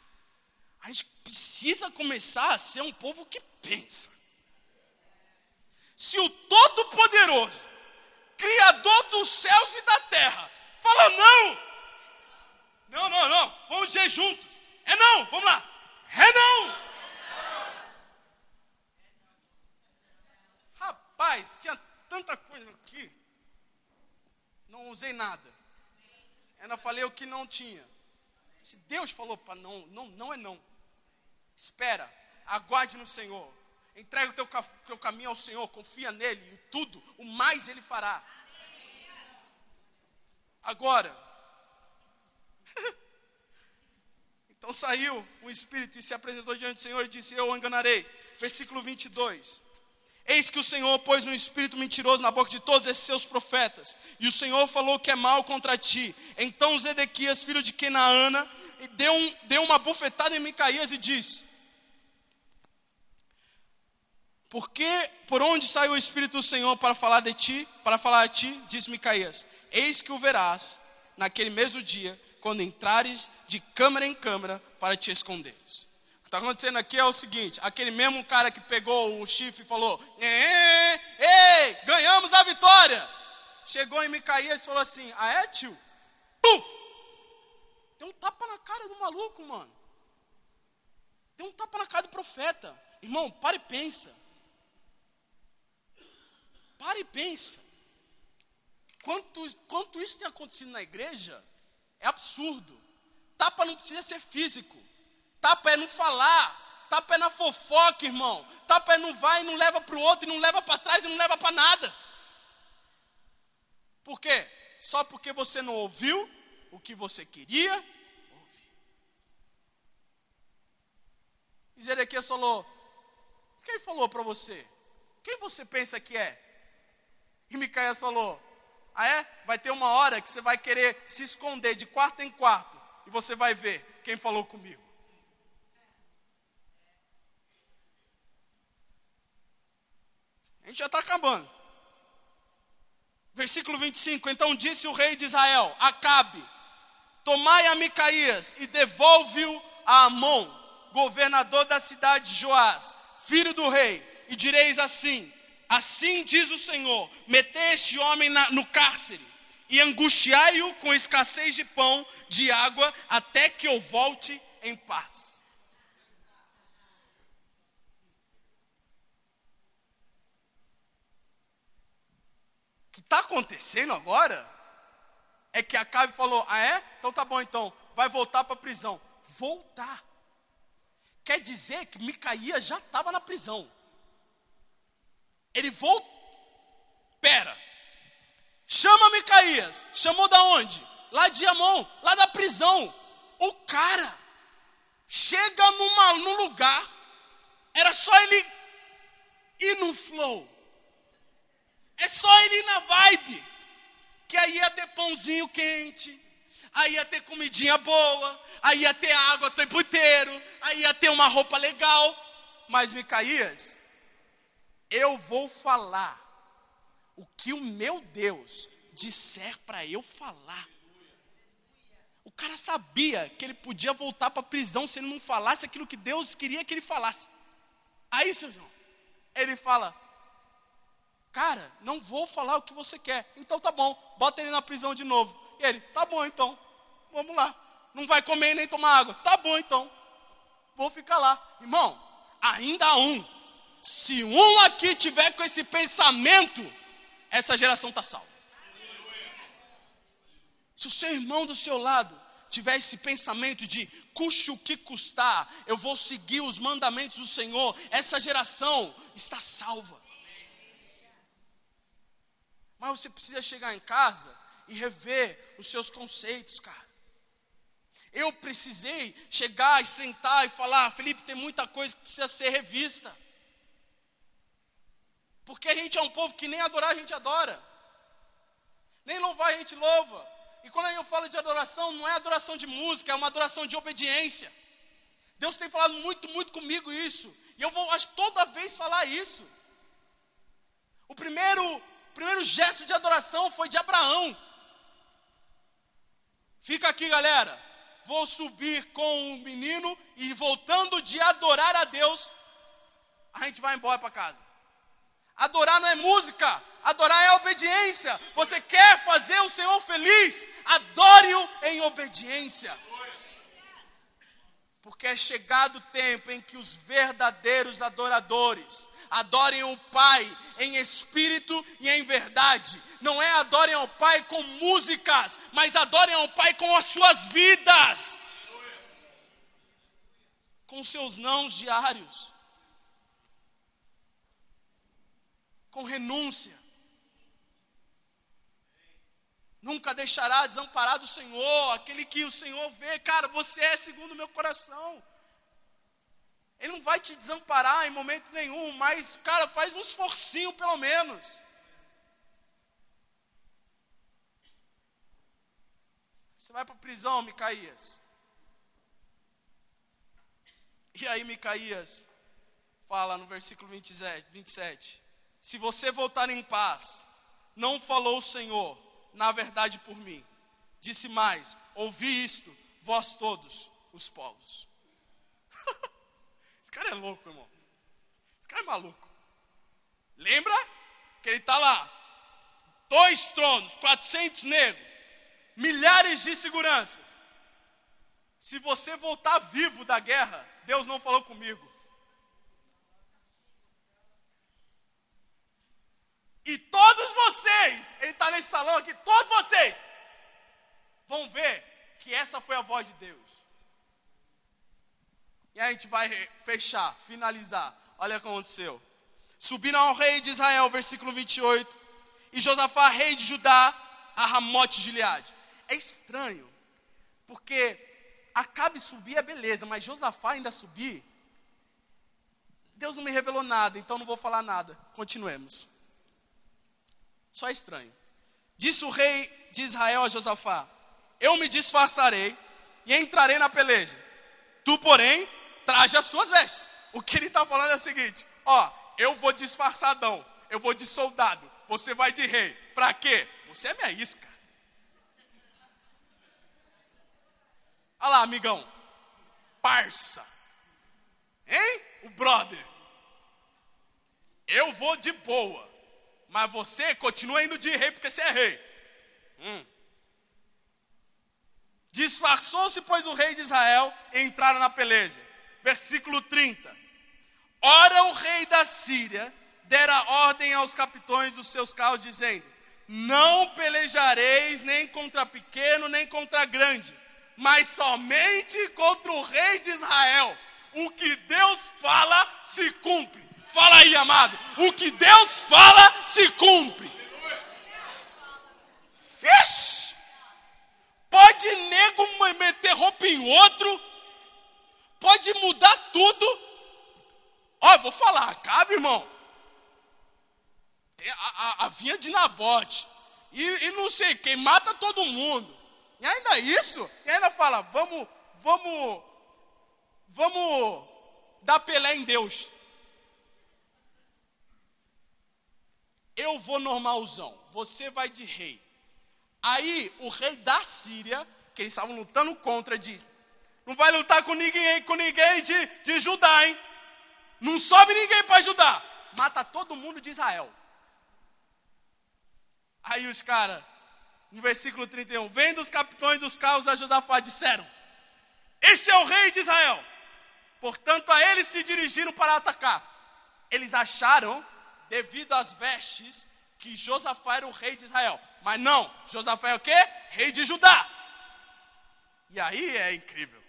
a gente precisa começar a ser um povo que pensa. Se o Todo-Poderoso, Criador dos céus e da terra, fala não, não, não, não, vamos dizer juntos, é não, vamos lá, é não. Rapaz, tinha tanta coisa aqui, não usei nada. Ainda falei o que não tinha. Se Deus falou para não, não, não é não. Espera, aguarde no Senhor. Entrega o teu, teu caminho ao Senhor, confia nele e tudo, o mais ele fará. Agora, então saiu um espírito e se apresentou diante do Senhor e disse: Eu o enganarei. Versículo 22. Eis que o Senhor pôs um espírito mentiroso na boca de todos esses seus profetas, e o Senhor falou que é mal contra ti. Então Zedequias, filho de Kenaana, deu, um, deu uma bufetada em Micaías e disse: Porque por onde saiu o espírito do Senhor para falar de ti, para falar a ti, diz Micaías: Eis que o verás naquele mesmo dia, quando entrares de câmara em câmara para te esconderes está acontecendo aqui é o seguinte: aquele mesmo cara que pegou o chifre e falou: Ei, ganhamos a vitória. Chegou em Micaías e falou assim: Ah, é, tio? Puf! Tem um tapa na cara do maluco, mano. Tem um tapa na cara do profeta. Irmão, para e pensa. Para e pensa. Quanto, quanto isso tem acontecido na igreja, é absurdo. Tapa não precisa ser físico. Tapa é não falar. Tapa é na fofoca, irmão. Tapa é não vai e não leva para o outro, e não leva para trás e não leva para nada. Por quê? Só porque você não ouviu o que você queria ouvir. E Zedequias falou: Quem falou para você? Quem você pensa que é? E Micaías falou: Ah, é? Vai ter uma hora que você vai querer se esconder de quarto em quarto e você vai ver quem falou comigo. A gente já está acabando. Versículo 25: Então disse o rei de Israel: Acabe, tomai a Micaías e devolve-o a Amon, governador da cidade de Joás, filho do rei, e direis assim: Assim diz o Senhor: Metei este homem na, no cárcere e angustiai-o com escassez de pão, de água, até que eu volte em paz. Está acontecendo agora é que Acabe falou: Ah, é? Então tá bom, então, vai voltar para a prisão. Voltar. Quer dizer que Micaías já estava na prisão. Ele voltou. Pera. Chama Micaías. Chamou da onde? Lá de Amon, lá da prisão. O cara chega numa, num lugar, era só ele ir no flow. É só ele ir na vibe. Que aí ia ter pãozinho quente, aí ia ter comidinha boa, aí ia ter água o tempo inteiro, aí ia ter uma roupa legal. Mas Micaías, eu vou falar o que o meu Deus disser para eu falar. O cara sabia que ele podia voltar para a prisão se ele não falasse aquilo que Deus queria que ele falasse. Aí, seu João, ele fala: Cara, não vou falar o que você quer. Então tá bom, bota ele na prisão de novo. E ele: Tá bom então, vamos lá. Não vai comer nem tomar água. Tá bom então, vou ficar lá. Irmão, ainda há um. Se um aqui tiver com esse pensamento, essa geração está salva. Se o seu irmão do seu lado tiver esse pensamento de custe o que custar, eu vou seguir os mandamentos do Senhor, essa geração está salva. Mas você precisa chegar em casa e rever os seus conceitos, cara. Eu precisei chegar e sentar e falar, Felipe, tem muita coisa que precisa ser revista. Porque a gente é um povo que nem adorar a gente adora. Nem louvar a gente louva. E quando eu falo de adoração, não é adoração de música, é uma adoração de obediência. Deus tem falado muito, muito comigo isso. E eu vou acho, toda vez falar isso. O primeiro, primeiro gesto de adoração foi de Abraão. Fica aqui, galera. Vou subir com o menino e voltando de adorar a Deus, a gente vai embora para casa. Adorar não é música, adorar é obediência. Você quer fazer o Senhor feliz? Adore-o em obediência. Porque é chegado o tempo em que os verdadeiros adoradores adorem o Pai em espírito e em verdade. Não é adorem ao Pai com músicas, mas adorem ao Pai com as suas vidas. Com seus nãos diários. com renúncia. Nunca deixará desamparado o Senhor, aquele que o Senhor vê, cara, você é segundo o meu coração. Ele não vai te desamparar em momento nenhum, mas, cara, faz um esforcinho pelo menos. Você vai para a prisão, Micaías. E aí, Micaías fala no versículo 27. Se você voltar em paz, não falou o Senhor, na verdade por mim. Disse mais: ouvi isto, vós todos os povos. Esse cara é louco, irmão. Esse cara é maluco. Lembra que ele está lá? Dois tronos, 400 negros, milhares de seguranças. Se você voltar vivo da guerra, Deus não falou comigo. E todos vocês, ele está nesse salão aqui, todos vocês vão ver que essa foi a voz de Deus. E a gente vai fechar, finalizar. Olha o que aconteceu. Subiram ao rei de Israel, versículo 28. E Josafá, rei de Judá, a Ramote de Gileade. É estranho, porque Acabe subir é beleza, mas Josafá ainda subir, Deus não me revelou nada, então não vou falar nada. Continuemos. Só estranho. Disse o rei de Israel a Josafá: Eu me disfarçarei e entrarei na peleja. Tu, porém, traje as tuas vestes. O que ele está falando é o seguinte: Ó, eu vou disfarçadão, eu vou de soldado, você vai de rei. Para quê? Você é minha isca. Olha lá, amigão. Parça. Hein? O brother. Eu vou de boa. Mas você continua indo de rei porque você é rei. Hum. Disfarçou-se, pois, o rei de Israel e entraram na peleja. Versículo 30. Ora, o rei da Síria dera ordem aos capitões dos seus carros, dizendo: Não pelejareis nem contra pequeno, nem contra grande, mas somente contra o rei de Israel. O que Deus fala se cumpre. Fala aí, amado. O que Deus fala se cumpre. Feche. Pode nego meter roupa em outro. Pode mudar tudo. Ó, vou falar, cabe, irmão. A, a, a vinha de Nabote. E, e não sei quem, mata todo mundo. E ainda isso, e ainda fala, vamos, vamos, vamos dar Pelé em Deus. Eu vou normalzão, você vai de rei. Aí o rei da Síria, que eles estavam lutando contra, diz: Não vai lutar com ninguém, com ninguém de, de Judá, hein? Não sobe ninguém para ajudar. Mata todo mundo de Israel. Aí os caras, no versículo 31, vendo os capitães dos carros a Josafá, disseram: Este é o rei de Israel. Portanto, a eles se dirigiram para atacar. Eles acharam, devido às vestes, que Josafá era o rei de Israel. Mas não, Josafá é o quê? Rei de Judá. E aí é incrível.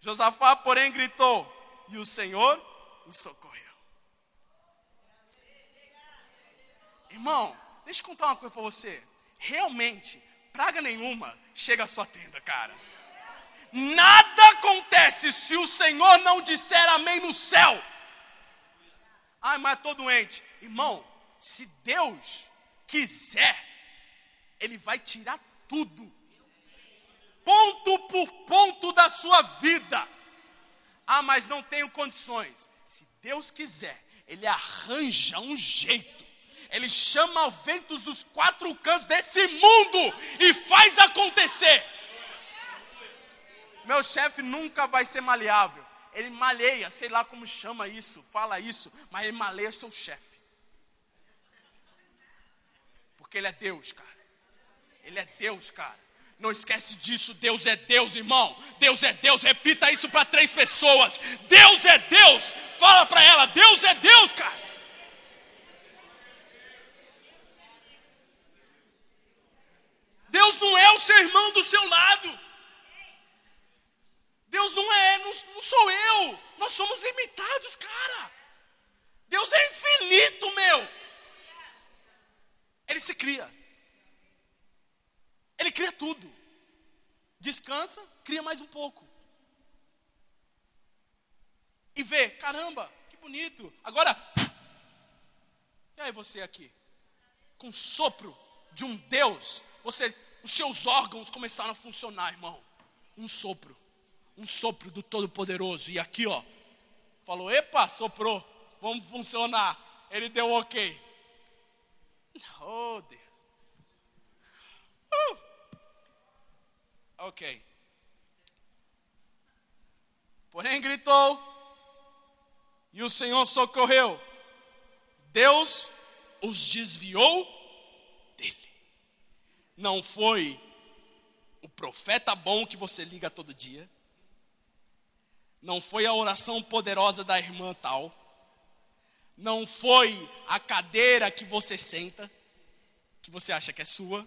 Josafá, porém, gritou, e o Senhor o socorreu. Irmão, deixa eu contar uma coisa para você realmente, praga nenhuma chega à sua tenda, cara. Nada acontece se o Senhor não disser amém no céu. Ai, mas estou doente. Irmão, se Deus quiser, Ele vai tirar tudo. Ponto por ponto da sua vida. Ah, mas não tenho condições. Se Deus quiser, Ele arranja um jeito ele chama ventos dos quatro cantos desse mundo e faz acontecer. Meu chefe nunca vai ser maleável. Ele maleia, sei lá como chama isso, fala isso, mas ele maleia seu chefe. Porque ele é Deus, cara. Ele é Deus, cara. Não esquece disso, Deus é Deus, irmão. Deus é Deus, repita isso para três pessoas. Deus é Deus. Fala para ela, Deus é Deus, cara. Deus não é o seu irmão do seu lado. Deus não é, não, não sou eu. Nós somos limitados, cara. Deus é infinito, meu. Ele se cria. Ele cria tudo. Descansa, cria mais um pouco. E vê, caramba, que bonito. Agora, e aí você aqui? Com sopro de um Deus você, os seus órgãos começaram a funcionar, irmão. Um sopro, um sopro do Todo-Poderoso. E aqui, ó, falou: epa, soprou, vamos funcionar. Ele deu ok. Oh, Deus. Uh. Ok. Porém gritou, e o Senhor socorreu. Deus os desviou dele não foi o profeta bom que você liga todo dia, Não foi a oração poderosa da irmã tal. Não foi a cadeira que você senta, que você acha que é sua.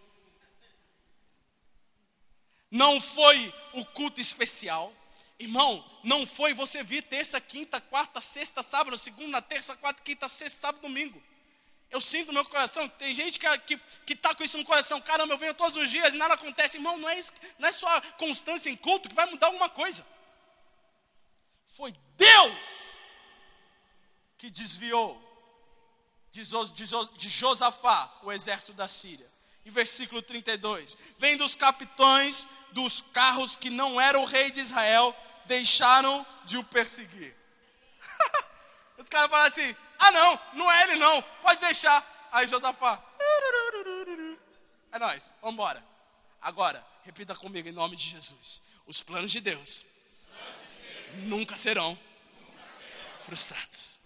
Não foi o culto especial. Irmão, não foi você vir terça, quinta, quarta, sexta, sábado, segunda, terça, quarta, quinta, sexta, sábado, domingo. Eu sinto no meu coração, tem gente que está que, que tá com isso no coração, caramba, eu venho todos os dias e nada acontece. Irmão, não é, isso, não é só constância em culto que vai mudar alguma coisa. Foi Deus que desviou de, Josafá o exército da Síria. Em versículo 32, vendo os capitães dos carros que não era o rei de Israel, deixaram de o perseguir. Os caras falam assim: ah, não, não é ele não, pode deixar. Aí Josafá, é nós, vamos embora. Agora, repita comigo em nome de Jesus: os planos de Deus, nunca serão frustrados.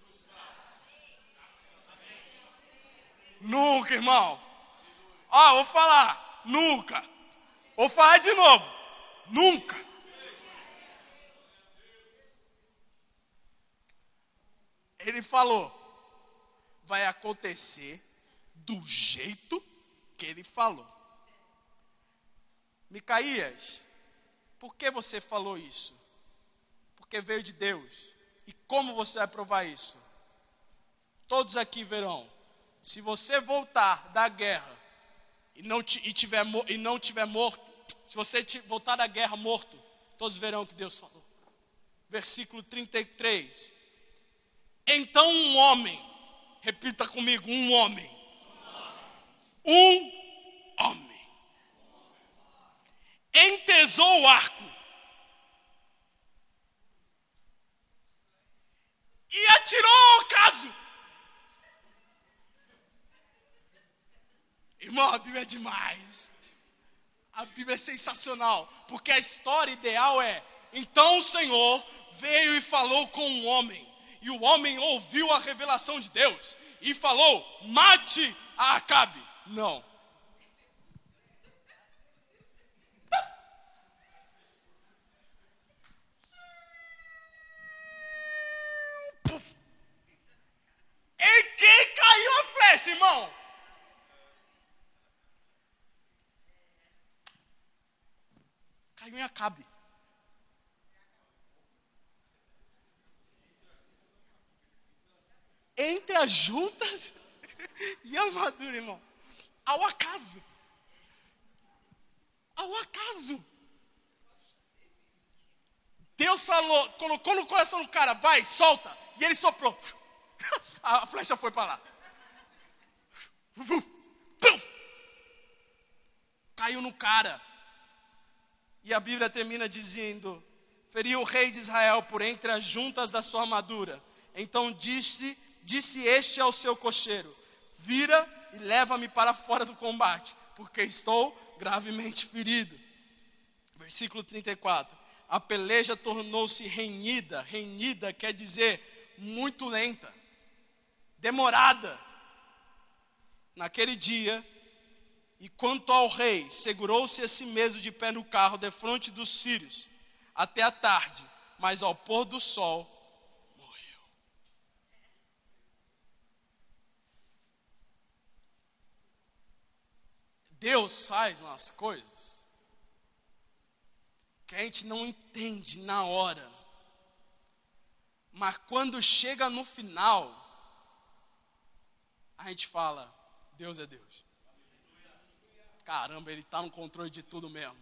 Nunca, irmão. Ó, vou falar, nunca. Vou falar de novo, nunca. Ele falou: vai acontecer do jeito que ele falou. Micaías, por que você falou isso? Porque veio de Deus. E como você vai provar isso? Todos aqui verão. Se você voltar da guerra e não, e tiver, e não tiver morto, se você voltar da guerra morto, todos verão o que Deus falou. Versículo 33. Então um homem, repita comigo, um homem. Um homem. Entesou o arco. E atirou o caso. Irmão, a Bíblia é demais. A Bíblia é sensacional. Porque a história ideal é: então o Senhor veio e falou com um homem e o homem ouviu a revelação de Deus e falou: mate a Acabe. Não. Em quem caiu a flecha, irmão? Caiu em Acabe. entre as juntas e a madura, irmão. Ao acaso. Ao acaso. Deus falou, colocou no coração do cara, vai, solta. E ele soprou. A flecha foi para lá. Caiu no cara. E a Bíblia termina dizendo: feriu o rei de Israel por entre as juntas da sua armadura. Então disse Disse este ao seu cocheiro: Vira e leva-me para fora do combate, porque estou gravemente ferido. Versículo 34. A peleja tornou-se renhida. Renhida quer dizer muito lenta, demorada. Naquele dia, e quanto ao rei, segurou-se a si mesmo de pé no carro, defronte dos sírios, até a tarde, mas ao pôr do sol Deus faz umas coisas que a gente não entende na hora, mas quando chega no final, a gente fala: Deus é Deus. Caramba, Ele está no controle de tudo mesmo.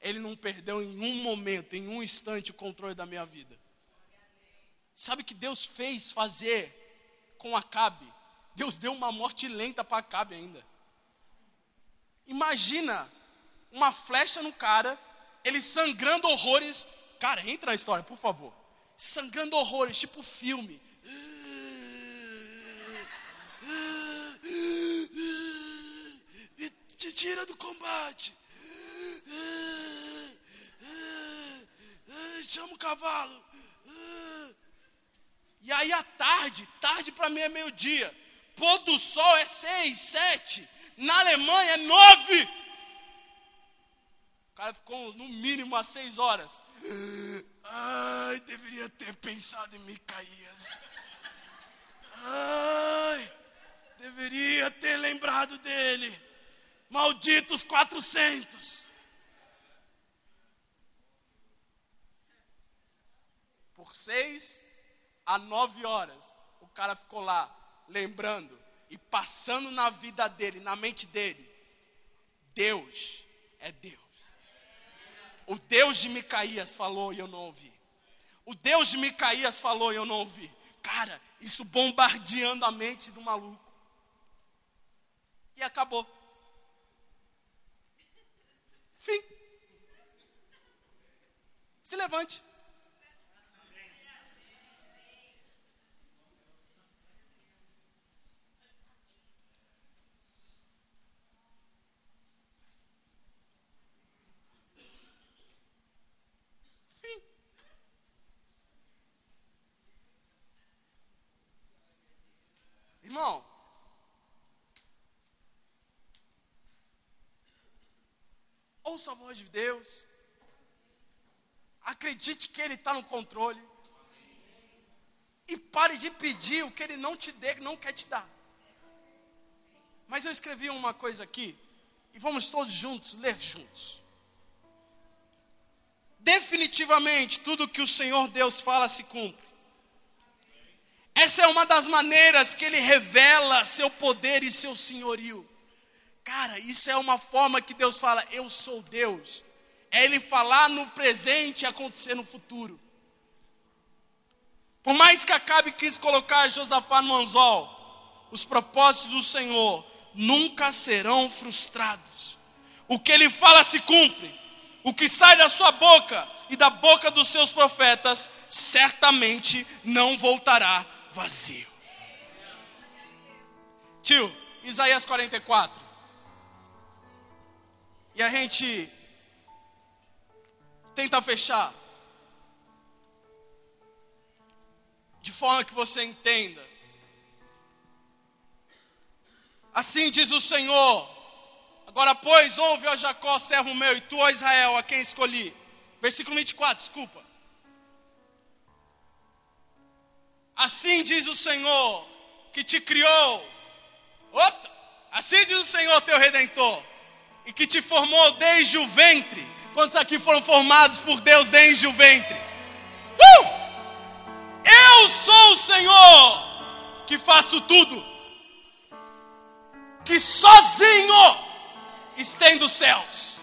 Ele não perdeu em um momento, em um instante, o controle da minha vida. Sabe o que Deus fez fazer com Acabe? Deus deu uma morte lenta para Acabe ainda. Imagina uma flecha no cara, ele sangrando horrores. Cara, entra na história, por favor. Sangrando horrores, tipo filme. Tira do combate. Chama o cavalo. E aí à tarde, tarde para mim é meio-dia pôr do sol é seis, sete. Na Alemanha é nove. O cara ficou no mínimo às seis horas. Ai, deveria ter pensado em Micaías. Ai, deveria ter lembrado dele. Malditos 400. Por seis a nove horas, o cara ficou lá, lembrando e passando na vida dele, na mente dele. Deus é Deus. O Deus de Micaías falou e eu não ouvi. O Deus de Micaías falou e eu não ouvi. Cara, isso bombardeando a mente do maluco. E acabou. Fim. Se levante. Irmão, ouça a voz de Deus. Acredite que Ele está no controle. E pare de pedir o que Ele não te dê, não quer te dar. Mas eu escrevi uma coisa aqui. E vamos todos juntos ler juntos. Definitivamente, tudo que o Senhor Deus fala se cumpre. Essa é uma das maneiras que ele revela seu poder e seu senhorio. Cara, isso é uma forma que Deus fala: Eu sou Deus. É ele falar no presente e acontecer no futuro. Por mais que Acabe quis colocar Josafá no anzol, os propósitos do Senhor nunca serão frustrados. O que ele fala se cumpre. O que sai da sua boca e da boca dos seus profetas certamente não voltará vazio. Tio, Isaías 44. E a gente tenta fechar de forma que você entenda. Assim diz o Senhor: Agora, pois, ouve, ó Jacó, servo meu, e tu, ó Israel, a quem escolhi. Versículo 24, desculpa. Assim diz o Senhor que te criou. Opa! Assim diz o Senhor teu redentor, e que te formou desde o ventre. Quantos aqui foram formados por Deus desde o ventre? Uh! Eu sou o Senhor que faço tudo, que sozinho estendo os céus,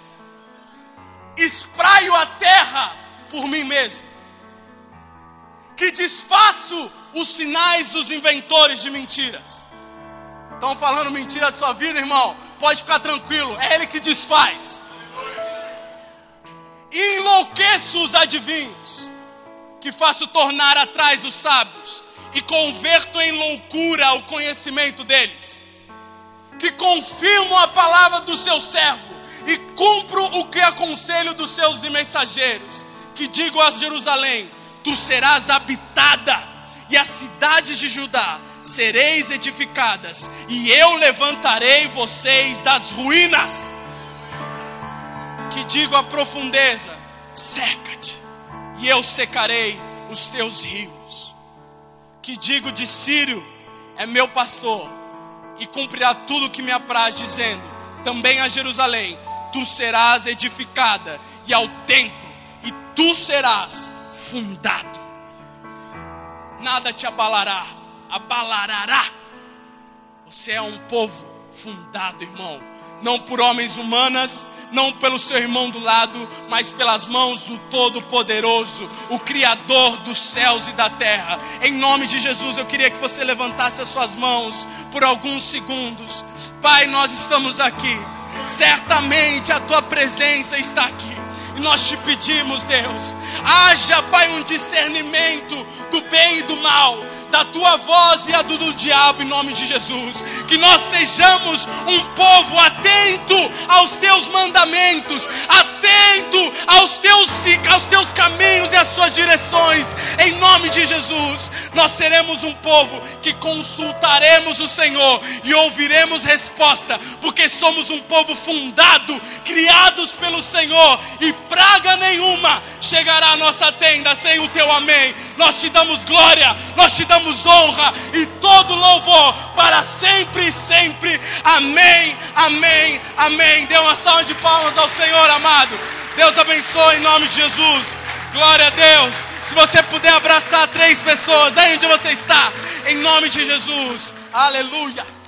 espraio a terra por mim mesmo, que desfaço os sinais dos inventores de mentiras. Estão falando mentira de sua vida, irmão? Pode ficar tranquilo, é Ele que desfaz. Enlouqueço os adivinhos, que faço tornar atrás os sábios, e converto em loucura o conhecimento deles, que confirmo a palavra do seu servo, e cumpro o que aconselho dos seus mensageiros, que digo a Jerusalém: tu serás habitada e as cidades de Judá sereis edificadas, e eu levantarei vocês das ruínas. Que digo a profundeza: seca-te, e eu secarei os teus rios. Que digo de Sírio: é meu pastor, e cumprirá tudo o que me apraz, dizendo: também a Jerusalém, tu serás edificada, e ao templo, e tu serás fundado nada te abalará, abalará. Você é um povo fundado, irmão, não por homens humanas, não pelo seu irmão do lado, mas pelas mãos do Todo-Poderoso, o Criador dos céus e da terra. Em nome de Jesus, eu queria que você levantasse as suas mãos por alguns segundos. Pai, nós estamos aqui. Certamente a tua presença está aqui. E nós te pedimos, Deus, haja, Pai, um discernimento do bem e do mal, da tua voz e a do, do diabo, em nome de Jesus. Que nós sejamos um povo atento aos teus mandamentos, atento aos teus aos teus caminhos e às suas direções, em nome de Jesus, nós seremos um povo que consultaremos o Senhor e ouviremos resposta, porque somos um povo fundado, criados pelo Senhor, e praga nenhuma chegará à nossa tenda sem o teu amém. Nós te damos glória, nós te damos honra e todo louvor para sempre e sempre. Amém, amém, amém. Dê uma salva de palmas ao Senhor, amado. Deus abençoe em nome de Jesus. Glória a Deus. Se você puder abraçar três pessoas, aí onde você está, em nome de Jesus. Aleluia.